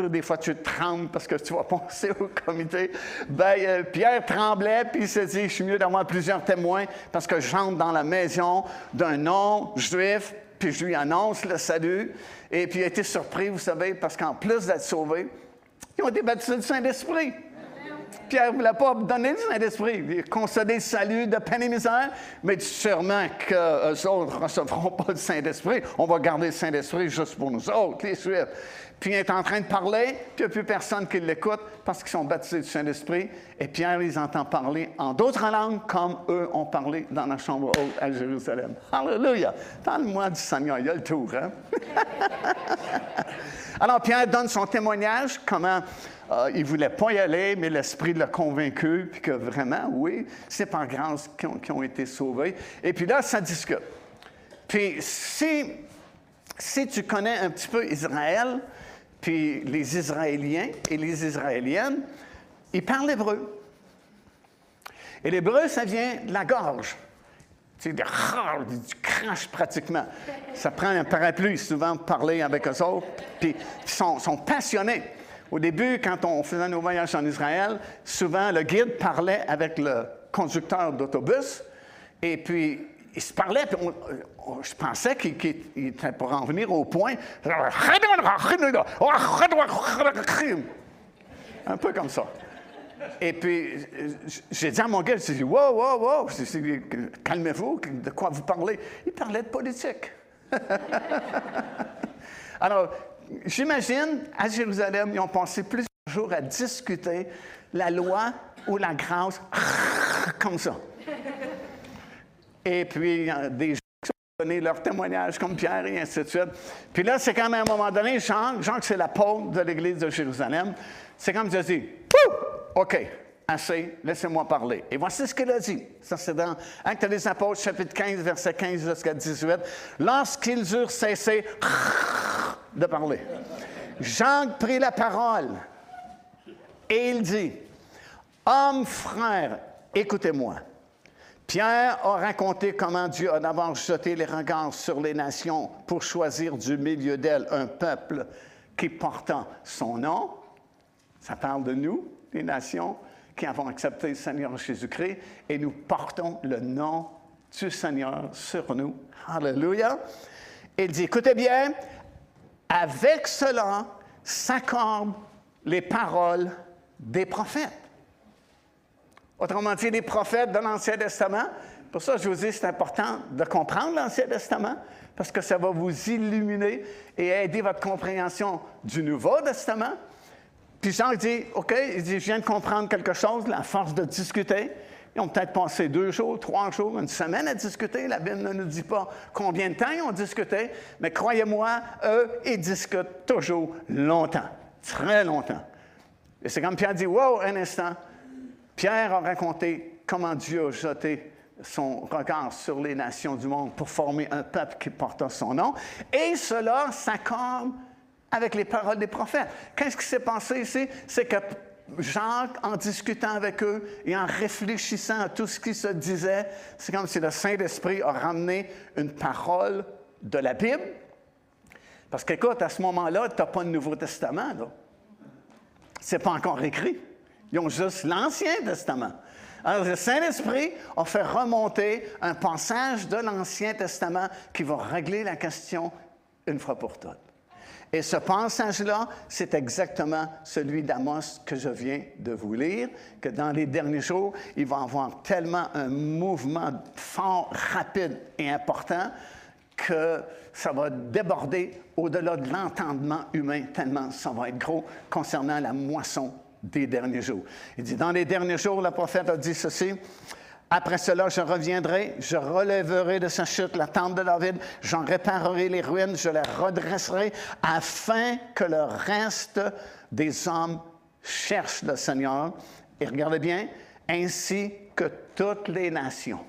Speaker 3: des fois tu trembles parce que tu vas *laughs* penser au comité. Ben, euh, Pierre tremblait, puis il s'est dit, je suis mieux d'avoir plusieurs témoins parce que j'entre dans la maison d'un non-juif, puis je lui annonce le salut. Et puis il a été surpris, vous savez, parce qu'en plus d'être sauvé, ils ont été baptisés du Saint-Esprit. Pierre ne voulait pas donner le Saint-Esprit. Il concédait le salut de peine et misère, mais sûrement qu'eux autres ne recevront pas le Saint-Esprit. On va garder le Saint-Esprit juste pour nous autres, les. Puis il est en train de parler, puis il n'y a plus personne qui l'écoute parce qu'ils sont baptisés du Saint-Esprit. Et Pierre les entend parler en d'autres langues comme eux ont parlé dans la chambre haute à Jérusalem. Alléluia! Parle-moi du Seigneur, il y a le tour. Hein? *laughs* Alors Pierre donne son témoignage, comment euh, il ne voulait pas y aller, mais l'Esprit l'a convaincu, puis que vraiment, oui, c'est par grâce qu'ils ont, été sauvés. Et puis là, ça discute. Puis si, si tu connais un petit peu Israël, puis les Israéliens et les Israéliennes, ils parlent hébreu. Et l'hébreu, ça vient de la gorge. C'est du crash pratiquement. Ça prend un parapluie souvent pour parler avec eux autres. Puis ils sont, passionnés. Au début, quand on faisait nos voyages en Israël, souvent le guide parlait avec le conducteur d'autobus. Et puis il se parlait, puis je pensais qu'il était pour en venir au point. Un peu comme ça. Et puis, j'ai dit à mon gars, j'ai dit, wow, wow, wow, calmez-vous, de quoi vous parlez? Il parlait de politique. *laughs* Alors, j'imagine, à Jérusalem, ils ont passé plusieurs jours à discuter la loi ou la grâce, *laughs* comme ça. Et puis, des gens qui ont donné leur témoignage, comme Pierre, et ainsi de suite. Puis là, c'est comme à un moment donné, Jean, Jean, c'est l'apôtre de l'Église de Jérusalem, c'est comme Jésus dit, OK, assez, laissez-moi parler. Et voici ce qu'il a dit. Ça, c'est dans Actes des Apôtres, chapitre 15, verset 15 jusqu'à 18. Lorsqu'ils eurent cessé de parler, Jean prit la parole et il dit, Hommes, frères, écoutez-moi. Pierre a raconté comment Dieu a d'abord jeté les regards sur les nations pour choisir du milieu d'elles un peuple qui portant son nom. Ça parle de nous, les nations qui avons accepté le Seigneur Jésus-Christ et nous portons le nom du Seigneur sur nous. Alléluia. Il dit, écoutez bien, avec cela s'accordent les paroles des prophètes. Autrement dit, les prophètes de l'Ancien Testament. Pour ça, je vous dis, c'est important de comprendre l'Ancien Testament parce que ça va vous illuminer et aider votre compréhension du Nouveau Testament. Puis Jean dit, OK, il dit, je viens de comprendre quelque chose, la force de discuter. Ils ont peut-être passé deux jours, trois jours, une semaine à discuter. La Bible ne nous dit pas combien de temps ils ont discuté, mais croyez-moi, eux, ils discutent toujours longtemps, très longtemps. Et c'est comme Pierre dit, wow, un instant. Pierre a raconté comment Dieu a jeté son regard sur les nations du monde pour former un peuple qui porte son nom. Et cela s'accorde avec les paroles des prophètes. Qu'est-ce qui s'est passé ici? C'est que Jacques, en discutant avec eux et en réfléchissant à tout ce qui se disait, c'est comme si le Saint-Esprit a ramené une parole de la Bible. Parce qu'écoute, à ce moment-là, tu n'as pas de Nouveau Testament. Ce n'est pas encore écrit. Ils ont juste l'Ancien Testament. Alors, le Saint-Esprit a fait remonter un passage de l'Ancien Testament qui va régler la question une fois pour toutes. Et ce passage-là, c'est exactement celui d'Amos que je viens de vous lire, que dans les derniers jours, il va y avoir tellement un mouvement fort, rapide et important que ça va déborder au-delà de l'entendement humain, tellement ça va être gros concernant la moisson des derniers jours. Il dit, dans les derniers jours, le prophète a dit ceci, après cela, je reviendrai, je relèverai de sa chute la tente de David, j'en réparerai les ruines, je les redresserai, afin que le reste des hommes cherche le Seigneur. Et regardez bien, ainsi que toutes les nations.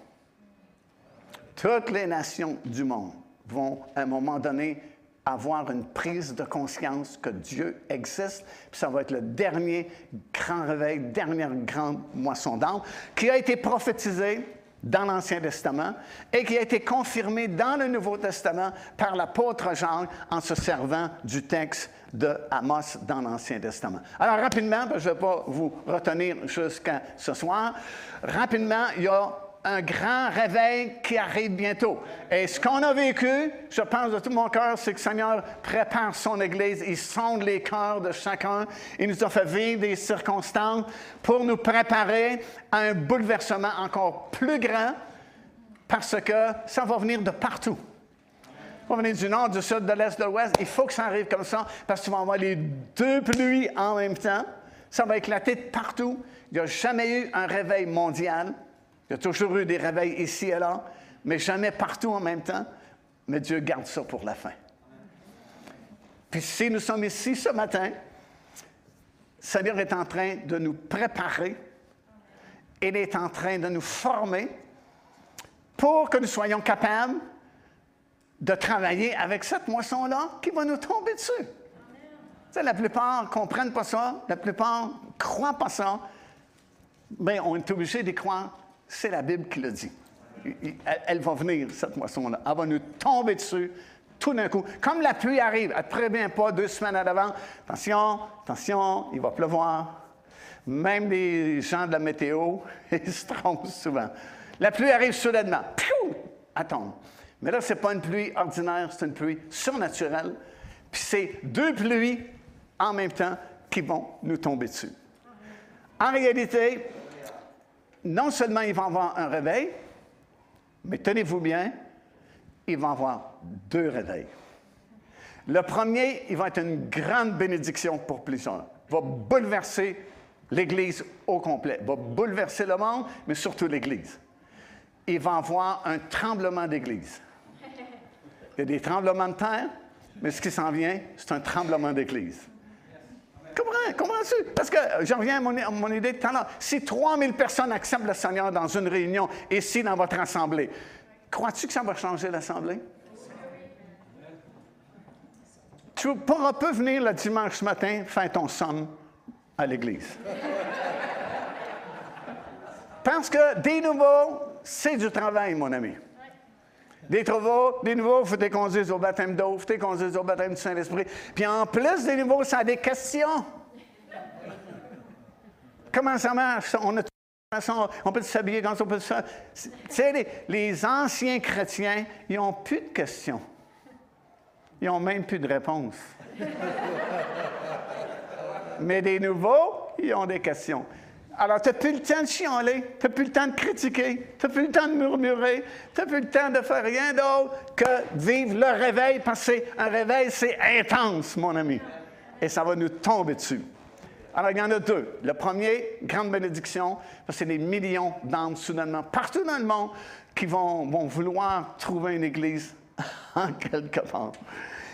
Speaker 3: Toutes les nations du monde vont, à un moment donné, avoir une prise de conscience que Dieu existe. Puis ça va être le dernier grand réveil, dernière grande moisson d'âme qui a été prophétisé dans l'Ancien Testament et qui a été confirmé dans le Nouveau Testament par l'apôtre Jean en se servant du texte de Amos dans l'Ancien Testament. Alors rapidement, je ne vais pas vous retenir jusqu'à ce soir, rapidement, il y a un grand réveil qui arrive bientôt. Et ce qu'on a vécu, je pense de tout mon cœur, c'est que le Seigneur prépare son Église, il sonde les cœurs de chacun, il nous a fait vivre des circonstances pour nous préparer à un bouleversement encore plus grand, parce que ça va venir de partout. Ça va venir du nord, du sud, de l'est, de l'ouest. Il faut que ça arrive comme ça, parce que tu vas avoir les deux pluies en même temps. Ça va éclater de partout. Il n'y a jamais eu un réveil mondial. Il y a toujours eu des réveils ici et là, mais jamais partout en même temps. Mais Dieu garde ça pour la fin. Puis si nous sommes ici ce matin, Seigneur est en train de nous préparer. Il est en train de nous former pour que nous soyons capables de travailler avec cette moisson-là qui va nous tomber dessus. la plupart ne comprennent pas ça, la plupart ne croient pas ça, mais on est obligé d'y croire c'est la Bible qui le dit. Elle, va venir, cette moisson-là. Elle va nous tomber dessus tout d'un coup. Comme la pluie arrive, elle ne prévient pas deux semaines à l'avant. Attention, attention, il va pleuvoir. Même les gens de la météo, *laughs* ils se trompent souvent. La pluie arrive soudainement. Piou! Attends. Mais là, ce n'est pas une pluie ordinaire, c'est une pluie surnaturelle. Puis c'est deux pluies en même temps qui vont nous tomber dessus. En réalité, non seulement il va avoir un réveil, mais tenez-vous bien, il va avoir deux réveils. Le premier, il va être une grande bénédiction pour plusieurs. Il va bouleverser l'Église au complet, il va bouleverser le monde, mais surtout l'Église. Il va avoir un tremblement d'Église. Il y a des tremblements de terre, mais ce qui s'en vient, c'est un tremblement d'Église. Comprends-tu? Parce que euh, j'en reviens à mon, idée de tout à l'heure. Si 3000 personnes acceptent le Seigneur dans une réunion, ici, dans votre assemblée, crois-tu que ça va changer l'assemblée? Tu pourras pas venir le dimanche matin faire ton somme à l'église. Parce que des nouveaux, c'est du travail, mon ami. Des nouveaux, des nouveaux, faut te conduire au baptême d'eau, il faut te conduire au baptême du Saint-Esprit. Puis en plus des nouveaux, ça a des questions. Comment ça marche? On a on peut s'habiller quand on peut se Tu sais, les, les, anciens chrétiens, ils n'ont plus de questions. Ils n'ont même plus de réponses. Mais des nouveaux, ils ont des questions. Alors, tu n'as plus le temps de chialer, tu n'as plus le temps de critiquer, tu n'as plus le temps de murmurer, tu n'as plus le temps de faire rien d'autre que vivre le réveil, parce qu'un réveil, c'est intense, mon ami. Et ça va nous tomber dessus. Alors, il y en a deux. Le premier, grande bénédiction, c'est des millions d'âmes soudainement, partout dans le monde, qui vont, vouloir trouver une église *laughs* en quelque part.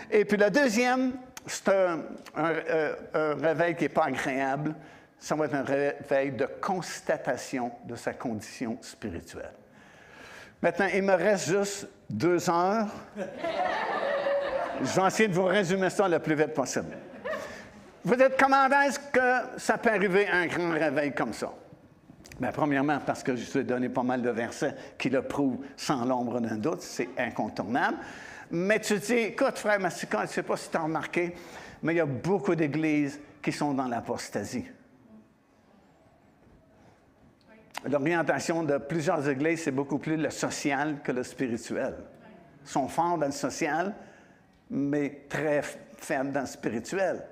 Speaker 3: Et puis le deuxième, c'est un, euh, un réveil qui n'est pas agréable ça va être un réveil de constatation de sa condition spirituelle. Maintenant, il me reste juste deux heures. Je vais essayer de vous résumer ça le plus vite possible. Vous êtes comment est-ce que ça peut arriver un grand réveil comme ça? Bien, premièrement, parce que je vous ai donné pas mal de versets qui le prouvent sans l'ombre d'un doute, c'est incontournable. Mais tu dis, écoute, frère Massicon, je ne sais pas si tu as remarqué, mais il y a beaucoup d'églises qui sont dans l'apostasie. L'orientation de plusieurs églises, c'est beaucoup plus le social que le spirituel. Ils sont forts dans le social, mais très faibles dans le spirituel.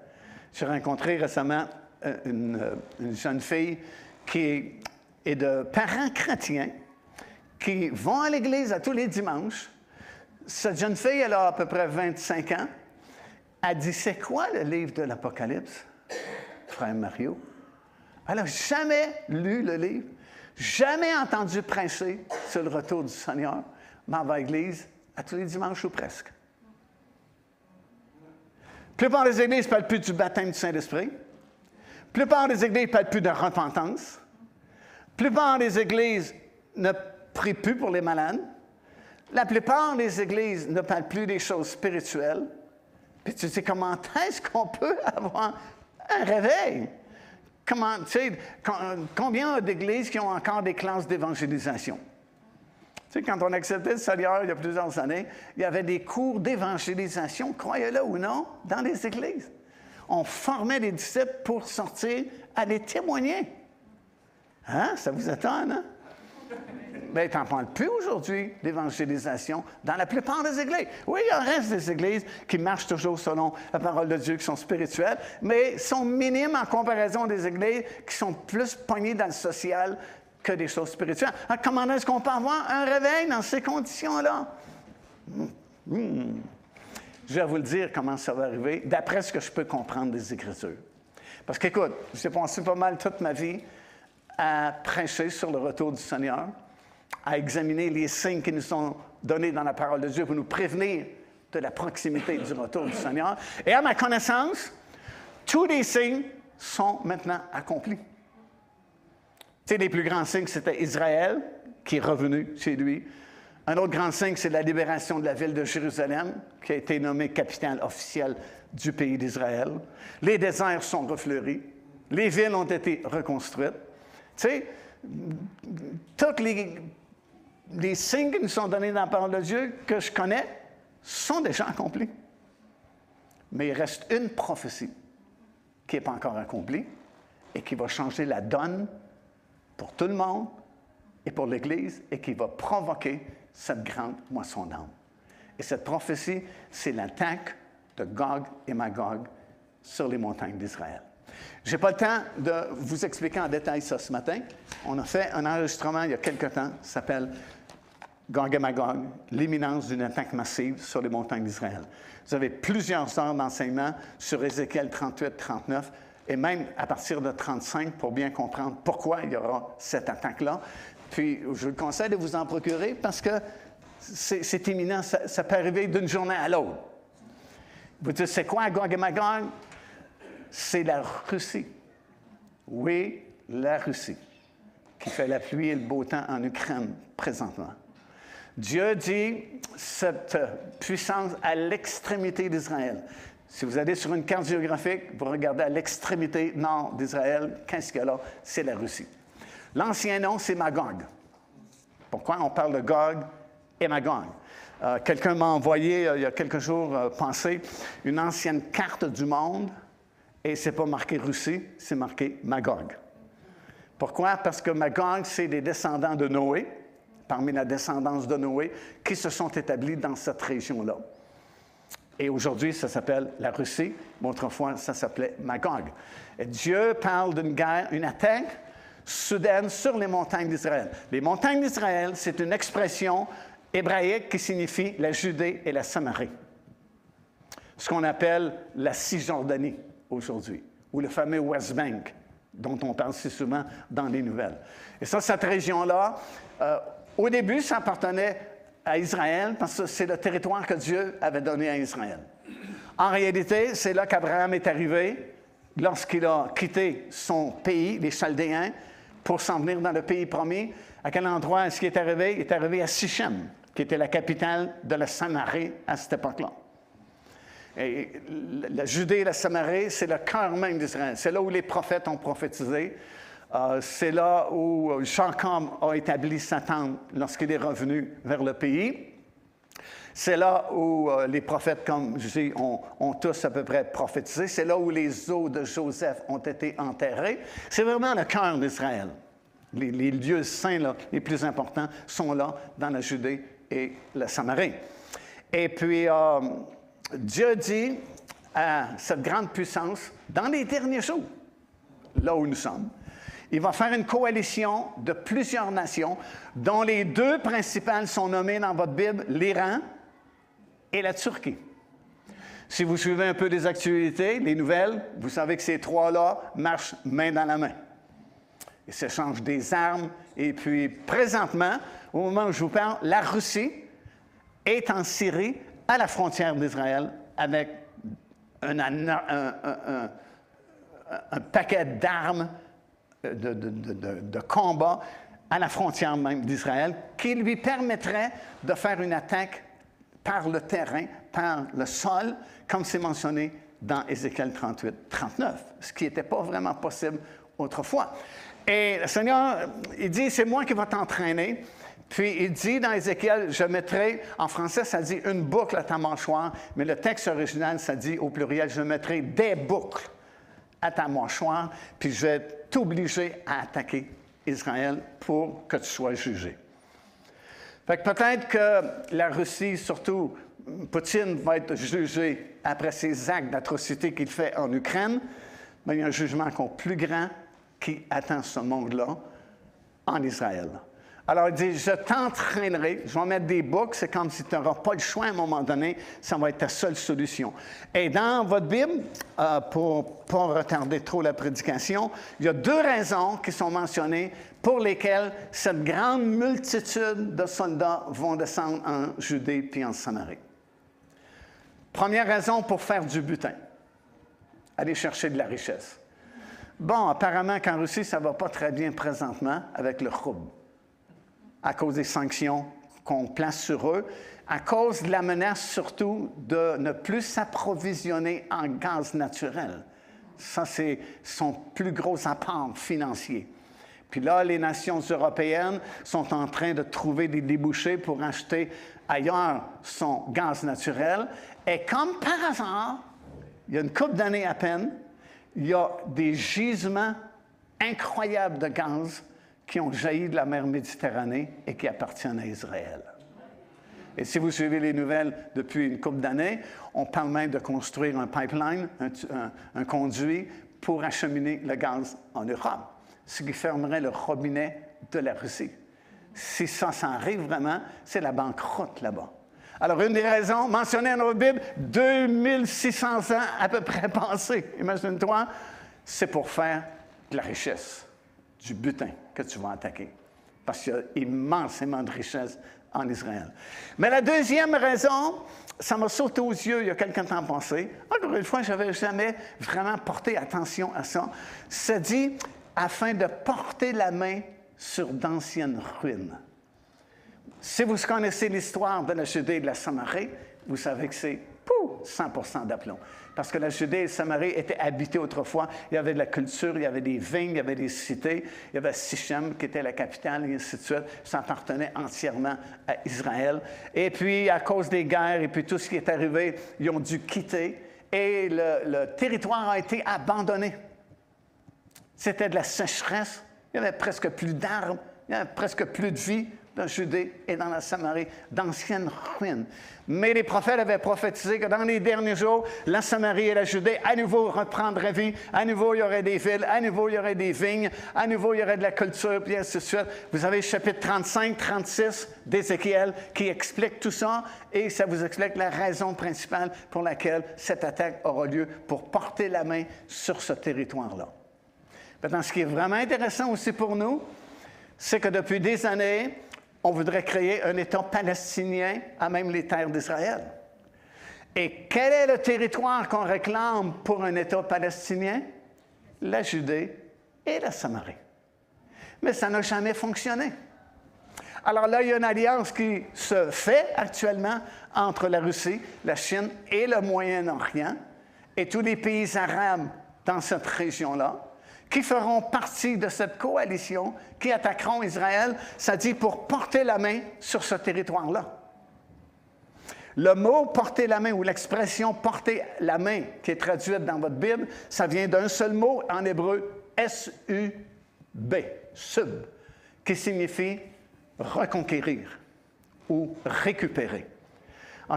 Speaker 3: J'ai rencontré récemment euh, euh, une, jeune fille qui est de parents chrétiens qui vont à l'église à tous les dimanches. Cette jeune fille, elle a à peu près 25 ans. Elle dit, c'est quoi le livre de l'Apocalypse, frère Mario? Elle n'a jamais lu le livre jamais entendu prêcher sur le retour du Seigneur, mais va à l'église à tous les dimanches ou presque. La plupart des églises ne parlent plus du baptême du Saint-Esprit. La plupart des églises ne parlent plus de repentance. La plupart des églises ne prient plus pour les malades. La plupart des églises ne parlent plus des choses spirituelles. Puis tu sais, comment est-ce qu'on peut avoir un réveil? Comment, combien d'églises qui ont encore des classes d'évangélisation? Tu sais, quand on acceptait le Seigneur il y a plusieurs années, il y avait des cours d'évangélisation, croyez-le ou non, dans les églises. On formait des disciples pour sortir, aller témoigner. Hein? Ça vous étonne, hein? Mais tu n'en parles plus aujourd'hui, l'évangélisation, dans la plupart des églises. Oui, il en reste des églises qui marchent toujours selon la parole de Dieu, qui sont spirituelles, mais sont minimes en comparaison des églises qui sont plus pognées dans le social que des choses spirituelles. Comment est-ce qu'on peut avoir un réveil dans ces conditions-là? Hmm. Hmm. Je vais vous le dire comment ça va arriver, d'après ce que je peux comprendre des Écritures. Parce qu'écoute, j'ai pensé pas mal toute ma vie à prêcher sur le retour du Seigneur, à examiner les signes qui nous sont donnés dans la parole de Dieu pour nous prévenir de la proximité du retour du Seigneur. Et à ma connaissance, tous les signes sont maintenant accomplis. Tu sais, les plus grands signes, c'était Israël, qui est revenu chez lui. Un autre grand signe, c'est la libération de la ville de Jérusalem, qui a été nommée capitale officielle du pays d'Israël. Les déserts sont refleuris. Les villes ont été reconstruites. Tu sais, tous les, signes qui nous sont donnés dans la parole de Dieu que je connais sont déjà accomplis. Mais il reste une prophétie qui n'est pas encore accomplie et qui va changer la donne pour tout le monde et pour l'Église et qui va provoquer cette grande moisson d'âme. Et cette prophétie, c'est l'attaque de Gog et Magog sur les montagnes d'Israël. Je n'ai pas le temps de vous expliquer en détail ça ce matin. On a fait un enregistrement il y a quelque temps, ça s'appelle Gog Magog, l'imminence d'une attaque massive sur les montagnes d'Israël. Vous avez plusieurs heures d'enseignement sur Ézéchiel 38, 39 et même à partir de 35 pour bien comprendre pourquoi il y aura cette attaque-là. Puis je vous conseille de vous en procurer parce que c'est imminent, ça, peut arriver d'une journée à l'autre. Vous dites, c'est quoi Gog Magog? c'est la Russie. Oui, la Russie, qui fait la pluie et le beau temps en Ukraine présentement. Dieu dit cette puissance à l'extrémité d'Israël. Si vous allez sur une carte géographique, vous regardez à l'extrémité nord d'Israël, qu'est-ce qu'il y a là? C'est la Russie. L'ancien nom, c'est Magog. Pourquoi on parle de Gog et Magog? Euh, quelqu'un m'a envoyé, euh, il y a quelques jours, euh, une ancienne carte du monde et c'est pas marqué Russie, c'est marqué Magog. Pourquoi? Parce que Magog, c'est des descendants de Noé, parmi la descendance de Noé, qui se sont établis dans cette région-là. Et aujourd'hui, ça s'appelle la Russie, mais autrefois, ça s'appelait Magog. Et Dieu parle d'une guerre, une attaque soudaine sur les montagnes d'Israël. Les montagnes d'Israël, c'est une expression hébraïque qui signifie la Judée et la Samarie. Ce qu'on appelle la Cisjordanie aujourd'hui, ou le fameux West Bank, dont on parle si souvent dans les nouvelles. Et ça, cette région-là, euh, au début, ça appartenait à Israël parce que c'est le territoire que Dieu avait donné à Israël. En réalité, c'est là qu'Abraham est arrivé lorsqu'il a quitté son pays, les Chaldéens, pour s'en venir dans le pays promis. À quel endroit est-ce qu'il est arrivé? Il est arrivé à Sichem, qui était la capitale de la Samarie à cette époque-là. La Judée et la Samarie, c'est le cœur même d'Israël. C'est là où les prophètes ont prophétisé. Euh, c'est là où Jacob a établi sa tente lorsqu'il est revenu vers le pays. C'est là où euh, les prophètes, comme je dis, ont, tous à peu près prophétisé. C'est là où les os de Joseph ont été enterrés. C'est vraiment le cœur d'Israël. Les, lieux saints les plus importants sont là, dans la Judée et la Samarie. Et puis, euh, Dieu dit à cette grande puissance, dans les derniers jours, là où nous sommes, il va faire une coalition de plusieurs nations, dont les deux principales sont nommées dans votre Bible, l'Iran et la Turquie. Si vous suivez un peu les actualités, les nouvelles, vous savez que ces trois-là marchent main dans la main. Ils s'échangent des armes. Et puis, présentement, au moment où je vous parle, la Russie est en Syrie à la frontière d'Israël avec un, paquet d'armes de, combat à la frontière même d'Israël qui lui permettrait de faire une attaque par le terrain, par le sol, comme c'est mentionné dans Ézéchiel 38, 39, ce qui n'était pas vraiment possible autrefois. Et le Seigneur, il dit, c'est moi qui vais t'entraîner puis il dit dans Ézéchiel, je mettrai, en français ça dit une boucle à ta mâchoire, mais le texte original ça dit au pluriel, je mettrai des boucles à ta mâchoire, puis je vais t'obliger à attaquer Israël pour que tu sois jugé. Fait que peut-être que la Russie, surtout Poutine, va être jugé après ces actes d'atrocité qu'il fait en Ukraine, mais il y a un jugement encore plus grand qui attend ce monde-là en Israël. Alors il dit, je t'entraînerai, je vais mettre des boucles, c'est comme si tu n'auras pas le choix à un moment donné, ça va être ta seule solution. Et dans votre Bible, euh, pour ne pas retarder trop la prédication, il y a deux raisons qui sont mentionnées pour lesquelles cette grande multitude de soldats vont descendre en Judée puis en Samarie. Première raison pour faire du butin, aller chercher de la richesse. Bon, apparemment qu'en Russie, ça ne va pas très bien présentement avec le rouble à cause des sanctions qu'on place sur eux, à cause de la menace surtout de ne plus s'approvisionner en gaz naturel. Ça, c'est son plus gros apport financier. Puis là, les nations européennes sont en train de trouver des débouchés pour acheter ailleurs son gaz naturel. Et comme par hasard, il y a une couple d'années à peine, il y a des gisements incroyables de gaz qui ont jailli de la mer Méditerranée et qui appartiennent à Israël. Et si vous suivez les nouvelles depuis une couple d'années, on parle même de construire un pipeline, un, conduit pour acheminer le gaz en Europe, ce qui fermerait le robinet de la Russie. Si ça s'arrive vraiment, c'est la banqueroute là-bas. Alors, une des raisons mentionnées dans notre Bible, 2600 ans à peu près *laughs* passés, imagine-toi, c'est pour faire de la richesse, du butin que tu vas attaquer. Parce qu'il y a immensément de richesse en Israël. Mais la deuxième raison, ça m'a sauté aux yeux il y a quelques temps passé. Encore une fois, je n'avais jamais vraiment porté attention à ça. Ça dit afin de porter la main sur d'anciennes ruines. Si vous connaissez l'histoire de la Judée et de la Samarie, vous savez que c'est 100% d'aplomb. Parce que la Judée et Samarie étaient habitées autrefois. Il y avait de la culture, il y avait des vignes, il y avait des cités. Il y avait Sichem qui était la capitale, et ainsi de suite. Ça appartenait entièrement à Israël. Et puis, à cause des guerres et puis tout ce qui est arrivé, ils ont dû quitter. Et le, le territoire a été abandonné. C'était de la sécheresse. Il n'y avait presque plus d'arbres. Il n'y avait presque plus de vie dans Judée et dans la Samarie, d'anciennes ruines. Mais les prophètes avaient prophétisé que dans les derniers jours, la Samarie et la Judée à nouveau reprendraient vie, à nouveau il y aurait des villes, à nouveau il y aurait des vignes, à nouveau il y aurait de la culture, puis ainsi de suite. Vous avez le chapitre 35, 36 d'Ézéchiel qui explique tout ça et ça vous explique la raison principale pour laquelle cette attaque aura lieu pour porter la main sur ce territoire-là. Maintenant, ce qui est vraiment intéressant aussi pour nous, c'est que depuis des années, on voudrait créer un État palestinien à même les terres d'Israël. Et quel est le territoire qu'on réclame pour un État palestinien? La Judée et la Samarie. Mais ça n'a jamais fonctionné. Alors là, il y a une alliance qui se fait actuellement entre la Russie, la Chine et le Moyen-Orient et tous les pays arabes dans cette région-là qui feront partie de cette coalition qui attaqueront Israël, ça dit pour porter la main sur ce territoire-là. Le mot porter la main ou l'expression porter la main qui est traduite dans votre Bible, ça vient d'un seul mot en hébreu, S-U-B, sub, qui signifie reconquérir ou récupérer.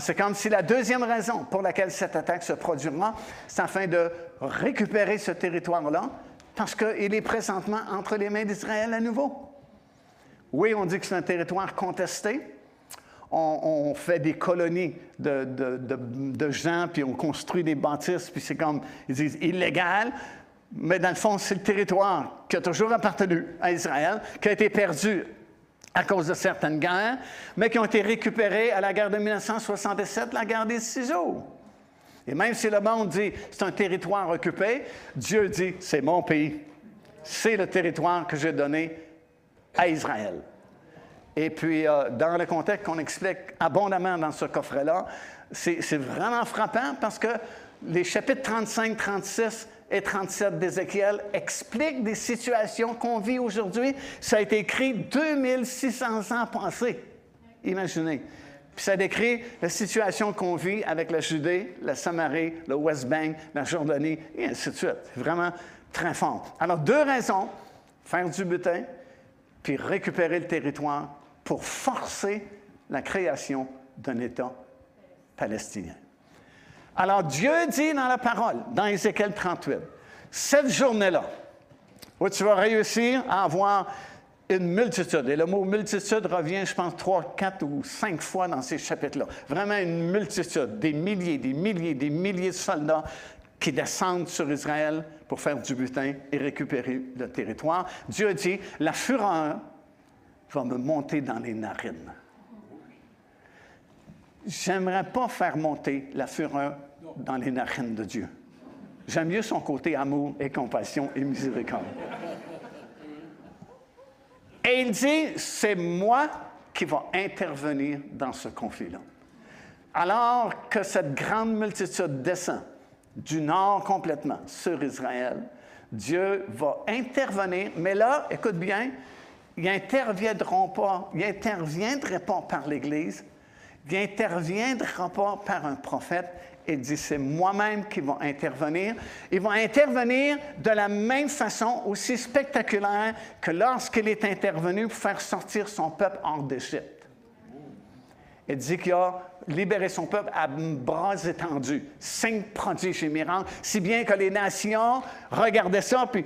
Speaker 3: C'est comme si la deuxième raison pour laquelle cette attaque se produira, c'est afin de récupérer ce territoire-là, parce qu'il est présentement entre les mains d'Israël à nouveau. Oui, on dit que c'est un territoire contesté. On, fait des colonies de, gens, puis on construit des bâtisses, puis c'est comme, ils disent, illégal. Mais dans le fond, c'est le territoire qui a toujours appartenu à Israël, qui a été perdu à cause de certaines guerres, mais qui ont été récupérés à la guerre de 1967, la guerre des ciseaux. Et même si le monde dit c'est un territoire occupé, Dieu dit c'est mon pays. C'est le territoire que j'ai donné à Israël. Et puis, euh, dans le contexte qu'on explique abondamment dans ce coffret-là, c'est vraiment frappant parce que les chapitres 35, 36 et 37 d'Ézéchiel expliquent des situations qu'on vit aujourd'hui. Ça a été écrit 2600 ans passés. Imaginez. Puis ça décrit la situation qu'on vit avec la Judée, la Samarie, le West Bank, la Jordanie, et ainsi de suite. Vraiment très fort. Alors, deux raisons faire du butin, puis récupérer le territoire pour forcer la création d'un État palestinien. Alors Dieu dit dans la parole, dans Ézéchiel 38, cette journée-là, où tu vas réussir à avoir une multitude. Et le mot multitude revient, je pense, trois, quatre ou cinq fois dans ces chapitres-là. Vraiment une multitude, des milliers, des milliers, des milliers de soldats qui descendent sur Israël pour faire du butin et récupérer le territoire. Dieu dit, la fureur va me monter dans les narines. J'aimerais pas faire monter la fureur dans les narines de Dieu. J'aime mieux son côté amour et compassion et miséricorde. Et il dit, c'est moi qui va intervenir dans ce conflit-là. Alors que cette grande multitude descend du nord complètement sur Israël, Dieu va intervenir, mais là, écoute bien, il n'interviendront pas, il n'interviendrait pas par l'Église, il n'interviendra pas par un prophète, il dit, c'est moi-même qui va intervenir. Il va intervenir de la même façon, aussi spectaculaire que lorsqu'il est intervenu pour faire sortir son peuple hors d'Égypte. Il dit qu'il a libéré son peuple à bras étendus, cinq prodiges et miracles, si bien que les nations regardaient ça, puis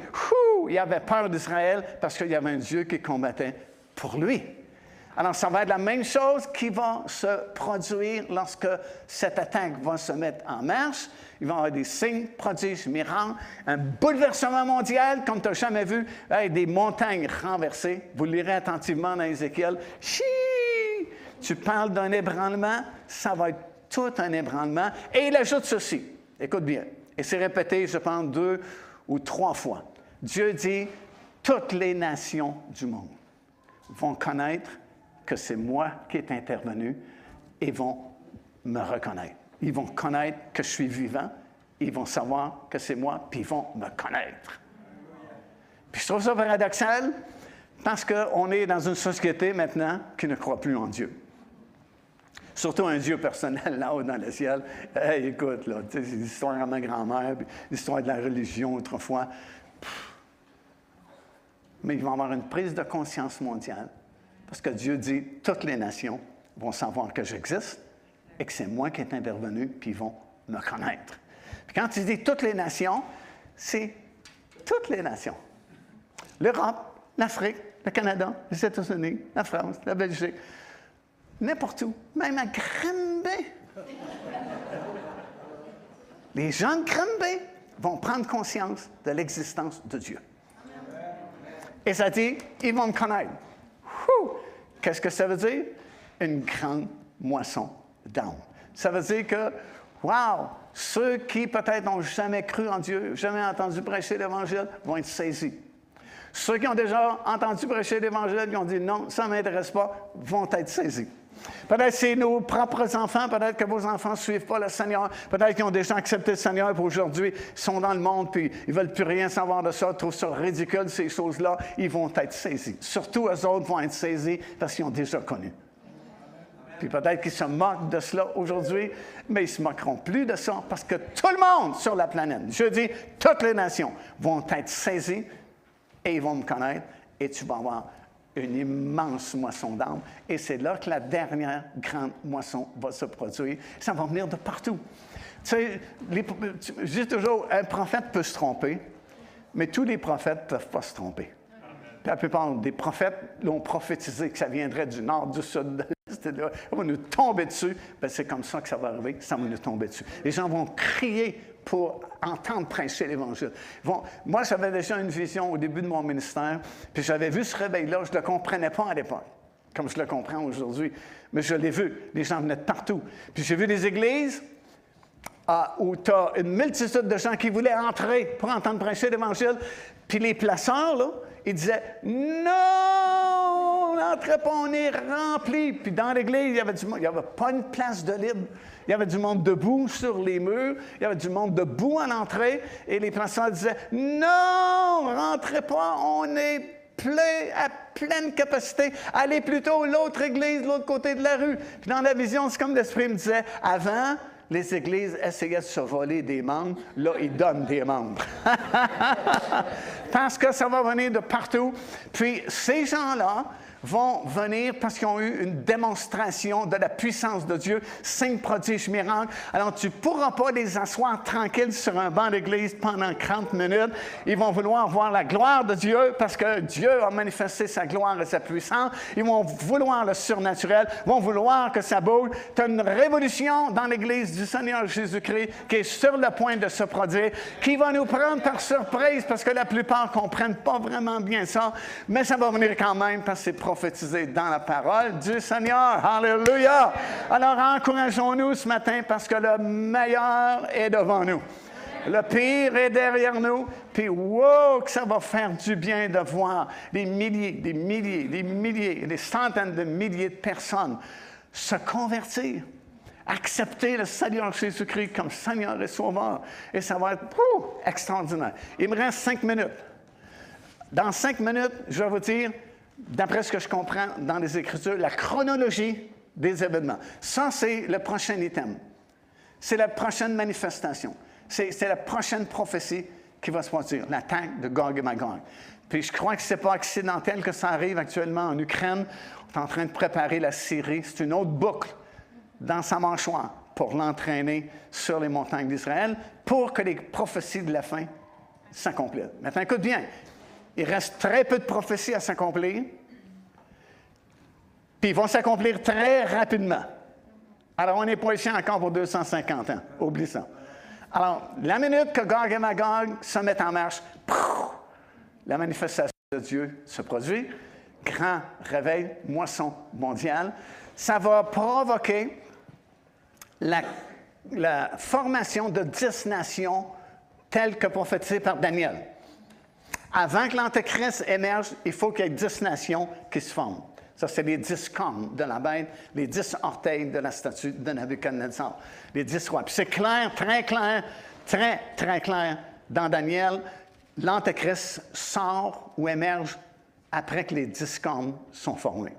Speaker 3: il y avait peur d'Israël parce qu'il y avait un Dieu qui combattait pour lui. Alors, ça va être la même chose qui va se produire lorsque cette attaque va se mettre en marche. Il va y avoir des signes, prodiges, miracles, un bouleversement mondial comme tu n'as jamais vu, des montagnes renversées. Vous lirez attentivement dans Ézéchiel. Chi! Tu parles d'un ébranlement, ça va être tout un ébranlement. Et il ajoute ceci. Écoute bien. Et c'est répété, je pense, deux ou trois fois. Dieu dit, toutes les nations du monde vont connaître que c'est moi qui est intervenu et vont me reconnaître. Ils vont connaître que je suis vivant, ils vont savoir que c'est moi, puis ils vont me connaître. Puis je trouve ça paradoxal parce qu'on est dans une société maintenant qui ne croit plus en Dieu. Surtout un Dieu personnel *laughs* là-haut dans le ciel. Écoute, c'est l'histoire de ma grand-mère, l'histoire de la religion autrefois. Mais ils vont avoir une prise de conscience mondiale parce que Dieu dit, toutes les nations vont savoir que j'existe et que c'est moi qui est intervenu, puis ils vont me connaître. Puis quand il dit toutes les nations, c'est toutes les nations. L'Europe, l'Afrique, le Canada, les États-Unis, la France, la Belgique, n'importe où, même à Granby. Les gens de Granby vont prendre conscience de l'existence de Dieu. Et ça dit, ils vont me connaître. Qu'est-ce que ça veut dire? Une grande moisson d'âme. Ça veut dire que, wow, ceux qui peut-être n'ont jamais cru en Dieu, jamais entendu prêcher l'Évangile, vont être saisis. Ceux qui ont déjà entendu prêcher l'Évangile, qui ont dit non, ça ne m'intéresse pas, vont être saisis. Peut-être c'est nos propres enfants, peut-être que vos enfants ne suivent pas le Seigneur, peut-être qu'ils ont déjà accepté le Seigneur pour aujourd'hui, ils sont dans le monde, puis ils ne veulent plus rien savoir de ça, trouvent ça ridicule, ces choses-là, ils vont être saisis. Surtout eux autres vont être saisis parce qu'ils ont déjà connu. Puis peut-être qu'ils se moquent de cela aujourd'hui, mais ils ne se moqueront plus de ça parce que tout le monde sur la planète, je dis toutes les nations, vont être saisis et ils vont me connaître et tu vas avoir une immense moisson d'âme. Et c'est là que la dernière grande moisson va se produire. Ça va venir de partout. Tu sais, je dis toujours, un prophète peut se tromper, mais tous les prophètes ne peuvent pas se tromper. la plupart des prophètes l'ont prophétisé que ça viendrait du nord, du sud, de l'est, on va nous tomber dessus. Ben, c'est comme ça que ça va arriver, ça va nous tomber dessus. Les gens vont crier pour entendre prêcher l'Évangile. moi, j'avais déjà une vision au début de mon ministère, puis j'avais vu ce réveil-là, je ne le comprenais pas à l'époque, comme je le comprends aujourd'hui, mais je l'ai vu, les gens venaient de partout. Puis j'ai vu des églises ah, où tu as une multitude de gens qui voulaient entrer pour entendre prêcher l'Évangile, puis les placeurs, là, ils disaient Non, n'entrez pas, on est rempli. Puis dans l'église, il y avait n'y avait pas une place de libre. Il y avait du monde debout sur les murs, il y avait du monde debout à l'entrée, et les pasteurs disaient Non, rentrez pas, on est plein, à pleine capacité. Allez plutôt l'autre église, l'autre côté de la rue. Puis dans la vision, c'est comme l'Esprit me disait Avant, les églises essayaient de se voler des membres. Là, ils donnent des membres. *laughs* parce que ça va venir de partout. Puis ces gens-là, vont venir parce qu'ils ont eu une démonstration de la puissance de Dieu, cinq prodiges, miracles. Alors, tu ne pourras pas les asseoir tranquilles sur un banc d'église pendant 30 minutes. Ils vont vouloir voir la gloire de Dieu parce que Dieu a manifesté sa gloire et sa puissance. Ils vont vouloir le surnaturel, vont vouloir que ça bouge. Tu as une révolution dans l'église du Seigneur Jésus-Christ qui est sur le point de se produire, qui va nous prendre par surprise parce que la plupart ne comprennent pas vraiment bien ça, mais ça va venir quand même parce que c'est dans la parole du Seigneur. Alléluia. Alors encourageons-nous ce matin parce que le meilleur est devant nous. Le pire est derrière nous. Puis, wow, que ça va faire du bien de voir des milliers, des milliers, des milliers, des centaines de milliers de personnes se convertir, accepter le Seigneur Jésus-Christ comme Seigneur et Sauveur. Et ça va être extraordinaire. Il me reste cinq minutes. Dans cinq minutes, je vais vous dire d'après ce que je comprends dans les Écritures, la chronologie des événements. Ça, c'est le prochain item. C'est la prochaine manifestation. C'est la prochaine prophétie qui va se produire, l'attaque de Gog et Magog. Puis je crois que ce n'est pas accidentel que ça arrive actuellement en Ukraine. On est en train de préparer la Syrie. C'est une autre boucle dans sa mâchoire pour l'entraîner sur les montagnes d'Israël pour que les prophéties de la fin s'accomplissent. Maintenant, écoute bien, il reste très peu de prophéties à s'accomplir. Puis ils vont s'accomplir très rapidement. Alors, on n'est pas ici encore pour 250 ans. Oublie ça. Alors, la minute que Gog et Magog se mettent en marche, la manifestation de Dieu se produit. Grand réveil, moisson mondiale. Ça va provoquer la, la formation de dix nations telles que prophétisées par Daniel avant que l'Antéchrist émerge, il faut qu'il y ait dix nations qui se forment. Ça, c'est les dix cornes de la bête, les dix orteils de la statue de Nabucodonosor, les dix rois. Puis c'est clair, très clair, très, très clair dans Daniel, l'Antéchrist sort ou émerge après que les dix cornes sont formées.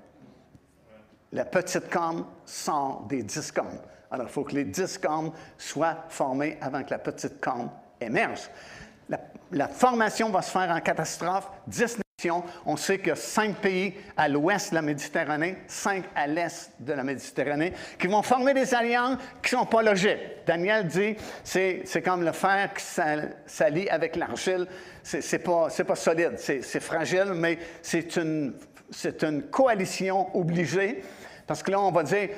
Speaker 3: La petite corne sort des dix cornes. Alors, il faut que les dix cornes soient formées avant que la petite corne émerge la, formation va se faire en catastrophe. Dix nations. On sait qu'il y a cinq pays à l'ouest de la Méditerranée, cinq à l'est de la Méditerranée, qui vont former des alliances qui ne sont pas logiques. Daniel dit c'est, comme le fer qui s'allie avec l'argile. C'est, pas, pas solide, c'est, fragile, mais c'est une, c'est une coalition obligée. Parce que là, on va dire,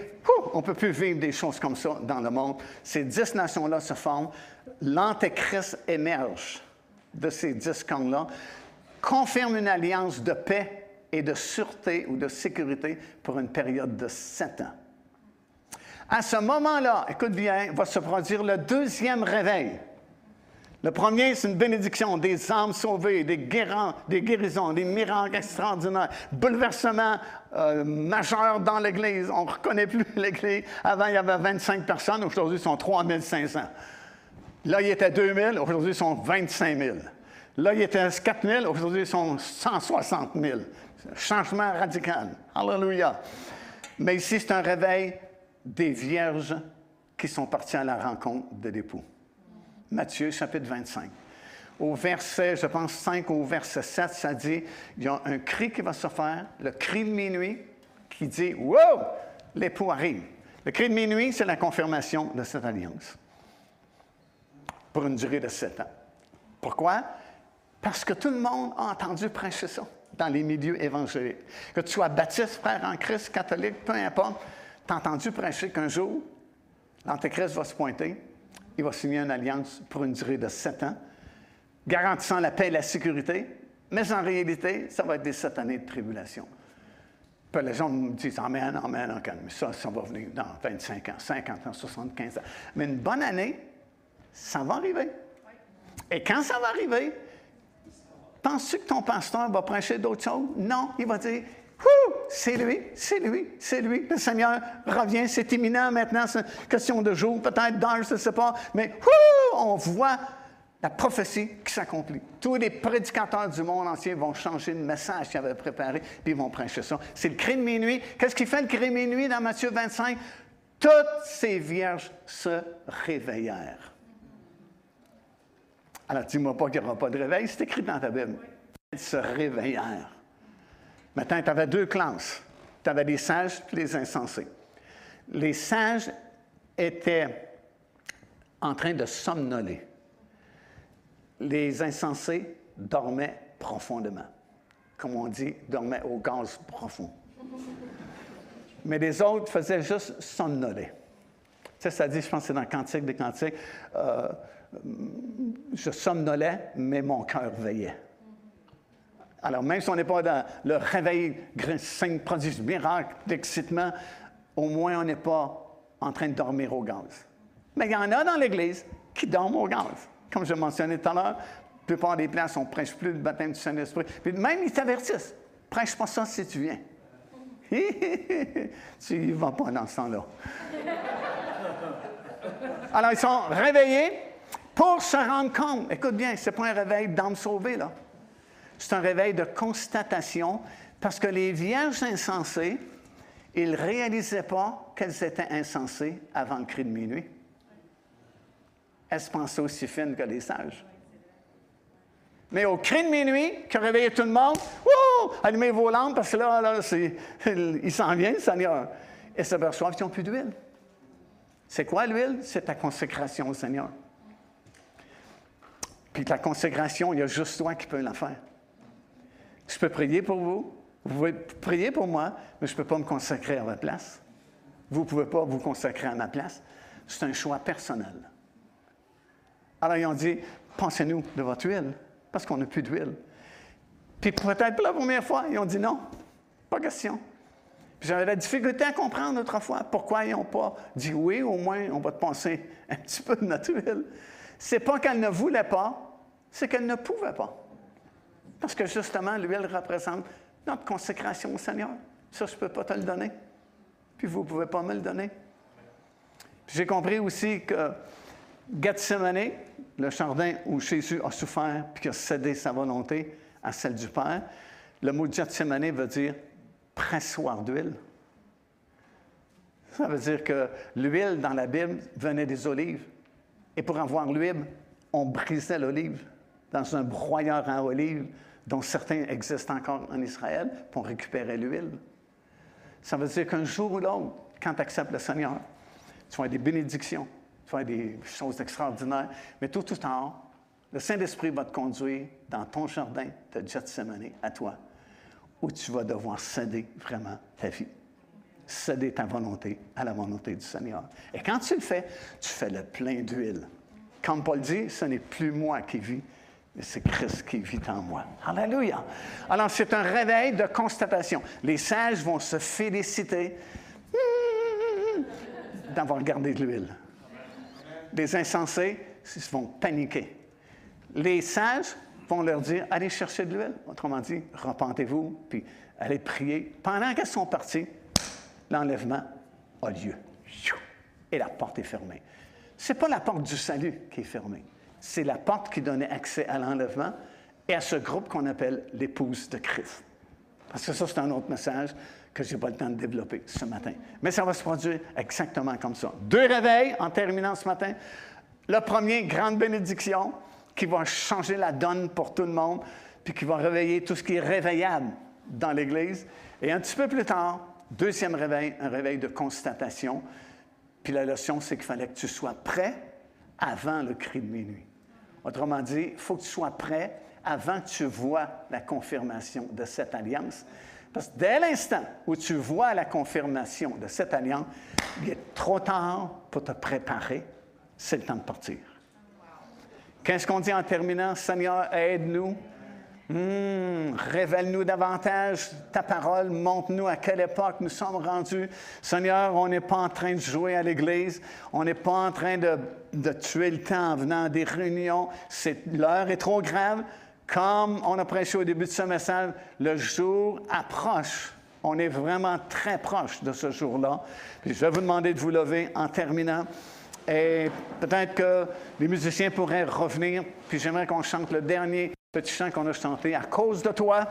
Speaker 3: on ne peut plus vivre des choses comme ça dans le monde. Ces dix nations-là se forment l'Antéchrist émerge de ces dix camps-là, confirme une alliance de paix et de sûreté ou de sécurité pour une période de sept ans. À ce moment-là, écoute bien, va se produire le deuxième réveil. Le premier, c'est une bénédiction, des âmes sauvées, des, des guérisons, des miracles extraordinaires, bouleversements euh, majeurs dans l'Église. On ne reconnaît plus *laughs* l'Église. Avant, il y avait 25 personnes, aujourd'hui, ils sont 3500. Là, il était 2 000, aujourd'hui, ils sont 25 000. Là, il était 4 000, aujourd'hui, ils sont 160 000. Changement radical. Alléluia. Mais ici, c'est un réveil des vierges qui sont parties à la rencontre de l'époux. Matthieu, chapitre 25. Au verset, je pense 5 au verset 7, ça dit, il y a un cri qui va se faire, le cri de minuit, qui dit, wow, l'époux arrive. Le cri de minuit, c'est la confirmation de cette alliance pour une durée de sept ans. Pourquoi? Parce que tout le monde a entendu prêcher ça dans les milieux évangéliques. Que tu sois baptiste, frère en Christ, catholique, peu importe, tu as entendu prêcher qu'un jour, l'Antéchrist va se pointer, il va signer une alliance pour une durée de sept ans, garantissant la paix et la sécurité, mais en réalité, ça va être des sept années de tribulation. Puis les gens me disent Amen, Amen, Amen. Ça, ça va venir dans 25 ans, 50 ans, 75 ans. Mais une bonne année, ça va arriver. Et quand ça va arriver, penses-tu que ton pasteur va prêcher d'autres choses? Non, il va dire c'est lui, c'est lui, c'est lui. Le Seigneur revient, c'est imminent maintenant, c'est question de jour, peut-être d'heure, je ne sais pas. Mais on voit la prophétie qui s'accomplit. Tous les prédicateurs du monde entier vont changer le message qu'ils avaient préparé, puis ils vont prêcher ça. C'est le cri de minuit. Qu'est-ce qui fait le cri de minuit dans Matthieu 25? Toutes ces vierges se réveillèrent. Alors, dis-moi pas qu'il n'y aura pas de réveil, c'est écrit dans ta Bible. Ils se réveillèrent. Maintenant, tu avais deux classes. Tu avais les sages et les insensés. Les sages étaient en train de somnoler. Les insensés dormaient profondément. Comme on dit, dormaient au gaz profond. Mais les autres faisaient juste somnoler. Tu sais, ça dit, je pense que c'est dans Cantique des Cantiques, euh, je somnolais, mais mon cœur veillait. Alors, même si on n'est pas dans le réveil, signe, prodige, miracle, d'excitement, au moins on n'est pas en train de dormir au gaz. Mais il y en a dans l'Église qui dorment au gaz. Comme je mentionnais tout à l'heure, la plupart des places, on ne prêche plus le baptême du Saint-Esprit. Puis même, ils t'avertissent. Prêche pas ça si tu viens. *laughs* tu n'y vas pas dans ce temps-là. Alors, ils sont réveillés pour se rendre compte. Écoute bien, ce n'est pas un réveil d'âme sauvée, là. C'est un réveil de constatation parce que les vierges insensées, ils ne réalisaient pas qu'elles étaient insensées avant le cri de minuit. Elles se pensaient aussi fines que les sages? Mais au cri de minuit, qui a réveillé tout le monde, allumez vos lampes parce que là, là *laughs* il s'en vient, le Seigneur. Et s'aperçoivent qu'ils n'ont plus d'huile. C'est quoi l'huile? C'est ta consécration au Seigneur. Puis ta consécration, il y a juste toi qui peux la faire. Je peux prier pour vous, vous pouvez prier pour moi, mais je ne peux pas me consacrer à votre place. Vous ne pouvez pas vous consacrer à ma place. C'est un choix personnel. Alors ils ont dit, pensez-nous de votre huile, parce qu'on n'a plus d'huile. Puis peut-être pour la première fois, ils ont dit non, pas question. j'avais la difficulté à comprendre autrefois pourquoi ils n'ont pas dit oui, au moins on va te penser un petit peu de notre huile. C'est pas qu'elle ne voulait pas, c'est qu'elle ne pouvait pas. Parce que justement, l'huile représente notre consécration au Seigneur. Ça, je ne peux pas te le donner. Puis vous ne pouvez pas me le donner. J'ai compris aussi que Gethsemane, le jardin où Jésus a souffert puis a cédé sa volonté à celle du Père, le mot Gethsemane veut dire pressoir d'huile. Ça veut dire que l'huile dans la Bible venait des olives. Et pour avoir l'huile, on brisait l'olive dans un broyeur à olives dont certains existent encore en Israël, pour récupérer l'huile. Ça veut dire qu'un jour ou l'autre, quand tu acceptes le Seigneur, tu vas avoir des bénédictions, tu vas avoir des choses extraordinaires, mais tout, tout en le Saint-Esprit va te conduire dans ton jardin de Gethsemane à toi, où tu vas devoir céder vraiment ta vie. Céder ta volonté à la volonté du Seigneur. Et quand tu le fais, tu fais le plein d'huile. Comme Paul dit, ce n'est plus moi qui vis, c'est Christ qui vit en moi. Alléluia. Alors, c'est un réveil de constatation. Les sages vont se féliciter d'avoir gardé de l'huile. Les insensés vont paniquer. Les sages vont leur dire allez chercher de l'huile. Autrement dit, repentez-vous, puis allez prier. Pendant qu'elles sont parties, l'enlèvement a lieu. Et la porte est fermée. Ce n'est pas la porte du salut qui est fermée c'est la porte qui donnait accès à l'enlèvement et à ce groupe qu'on appelle l'épouse de Christ. Parce que ça, c'est un autre message que je n'ai pas le temps de développer ce matin. Mais ça va se produire exactement comme ça. Deux réveils en terminant ce matin. Le premier, grande bénédiction, qui va changer la donne pour tout le monde, puis qui va réveiller tout ce qui est réveillable dans l'Église. Et un petit peu plus tard, deuxième réveil, un réveil de constatation. Puis la leçon, c'est qu'il fallait que tu sois prêt avant le cri de minuit. Autrement dit, il faut que tu sois prêt avant que tu vois la confirmation de cette alliance. Parce que dès l'instant où tu vois la confirmation de cette alliance, il est trop tard pour te préparer. C'est le temps de partir. Qu'est-ce qu'on dit en terminant? Seigneur, aide-nous Hmm, révèle-nous davantage ta parole, montre-nous à quelle époque nous sommes rendus. Seigneur, on n'est pas en train de jouer à l'Église, on n'est pas en train de, de, tuer le temps en venant à des réunions. L'heure est trop grave. Comme on a prêché au début de ce message, le jour approche. On est vraiment très proche de ce jour-là. je vais vous demander de vous lever en terminant. Et peut-être que les musiciens pourraient revenir, puis j'aimerais qu'on chante le dernier petit chant qu'on a chanté, à cause de toi.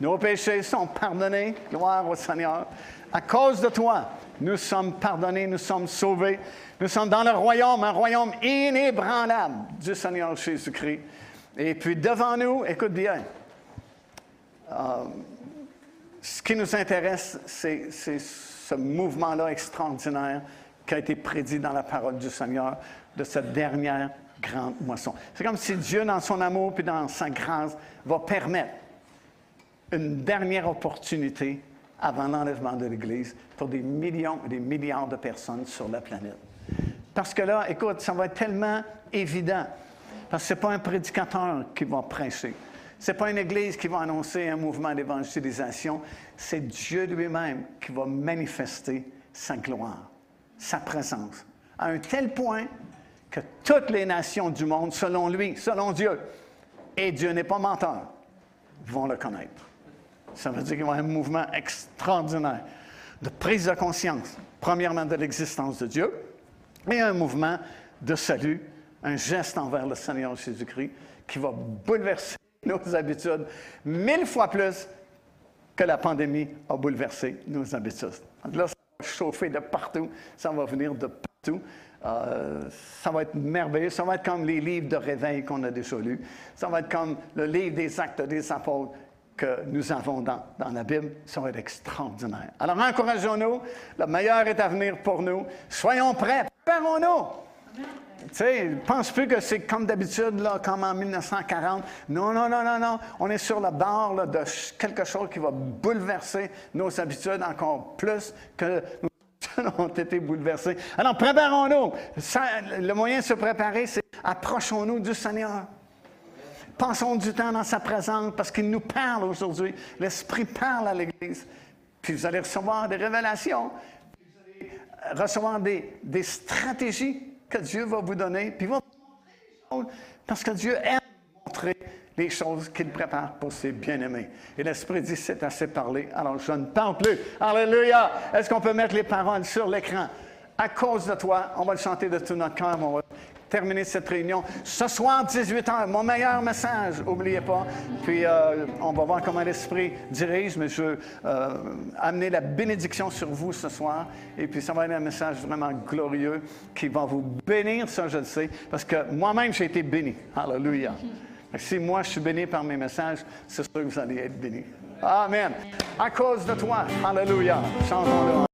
Speaker 3: Nos péchés sont pardonnés. Gloire au Seigneur. À cause de toi, nous sommes pardonnés, nous sommes sauvés. Nous sommes dans le royaume, un royaume inébranlable du Seigneur Jésus-Christ. Et puis devant nous, écoute bien, euh, ce qui nous intéresse, c'est ce mouvement-là extraordinaire qui a été prédit dans la parole du Seigneur de cette dernière grande moisson. C'est comme si Dieu, dans son amour puis dans sa grâce, va permettre une dernière opportunité avant l'enlèvement de l'Église pour des millions et des milliards de personnes sur la planète. Parce que là, écoute, ça va être tellement évident. Parce que ce n'est pas un prédicateur qui va prêcher. Ce n'est pas une Église qui va annoncer un mouvement d'évangélisation. C'est Dieu lui-même qui va manifester sa gloire, sa présence, à un tel point que toutes les nations du monde, selon lui, selon Dieu, et Dieu n'est pas menteur, vont le connaître. Ça veut dire qu'il y avoir un mouvement extraordinaire de prise de conscience, premièrement de l'existence de Dieu, et un mouvement de salut, un geste envers le Seigneur Jésus-Christ qui va bouleverser *laughs* nos habitudes mille fois plus que la pandémie a bouleversé nos habitudes. Chauffer de partout, ça va venir de partout. Euh, ça va être merveilleux. Ça va être comme les livres de réveil qu'on a déjà lus. Ça va être comme le livre des actes des apôtres que nous avons dans, dans la Bible. Ça va être extraordinaire. Alors encourageons-nous. Le meilleur est à venir pour nous. Soyons prêts. Préparons-nous. Tu sais, pense plus que c'est comme d'habitude, là, comme en 1940. Non, non, non, non, non. On est sur la barre de quelque chose qui va bouleverser nos habitudes encore plus que nous *laughs* ont été bouleversés. Alors, préparons-nous. Le moyen de se préparer, c'est approchons-nous du Seigneur. Passons du temps dans sa présence parce qu'il nous parle aujourd'hui. L'Esprit parle à l'Église. Puis vous allez recevoir des révélations. Puis vous allez recevoir des, des stratégies que Dieu va vous donner. Puis va parce que Dieu aime montrer les choses qu'il prépare pour ses bien-aimés. Et l'Esprit dit, c'est assez parlé, alors je ne parle plus. Alléluia! Est-ce qu'on peut mettre les paroles sur l'écran? À cause de toi, on va le chanter de tout notre cœur, terminer cette réunion. Ce soir, 18h, mon meilleur message, n'oubliez pas. Puis euh, on va voir comment l'Esprit dirige, mais je veux euh, amener la bénédiction sur vous ce soir. Et puis ça va être un message vraiment glorieux qui va vous bénir, ça je le sais, parce que moi-même j'ai été béni. Alléluia. Si moi je suis béni par mes messages, c'est sûr que vous allez être béni. Amen. À cause de toi. Alléluia. Chantons-le.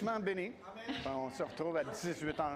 Speaker 3: Richement bénis. On se retrouve à 18 h.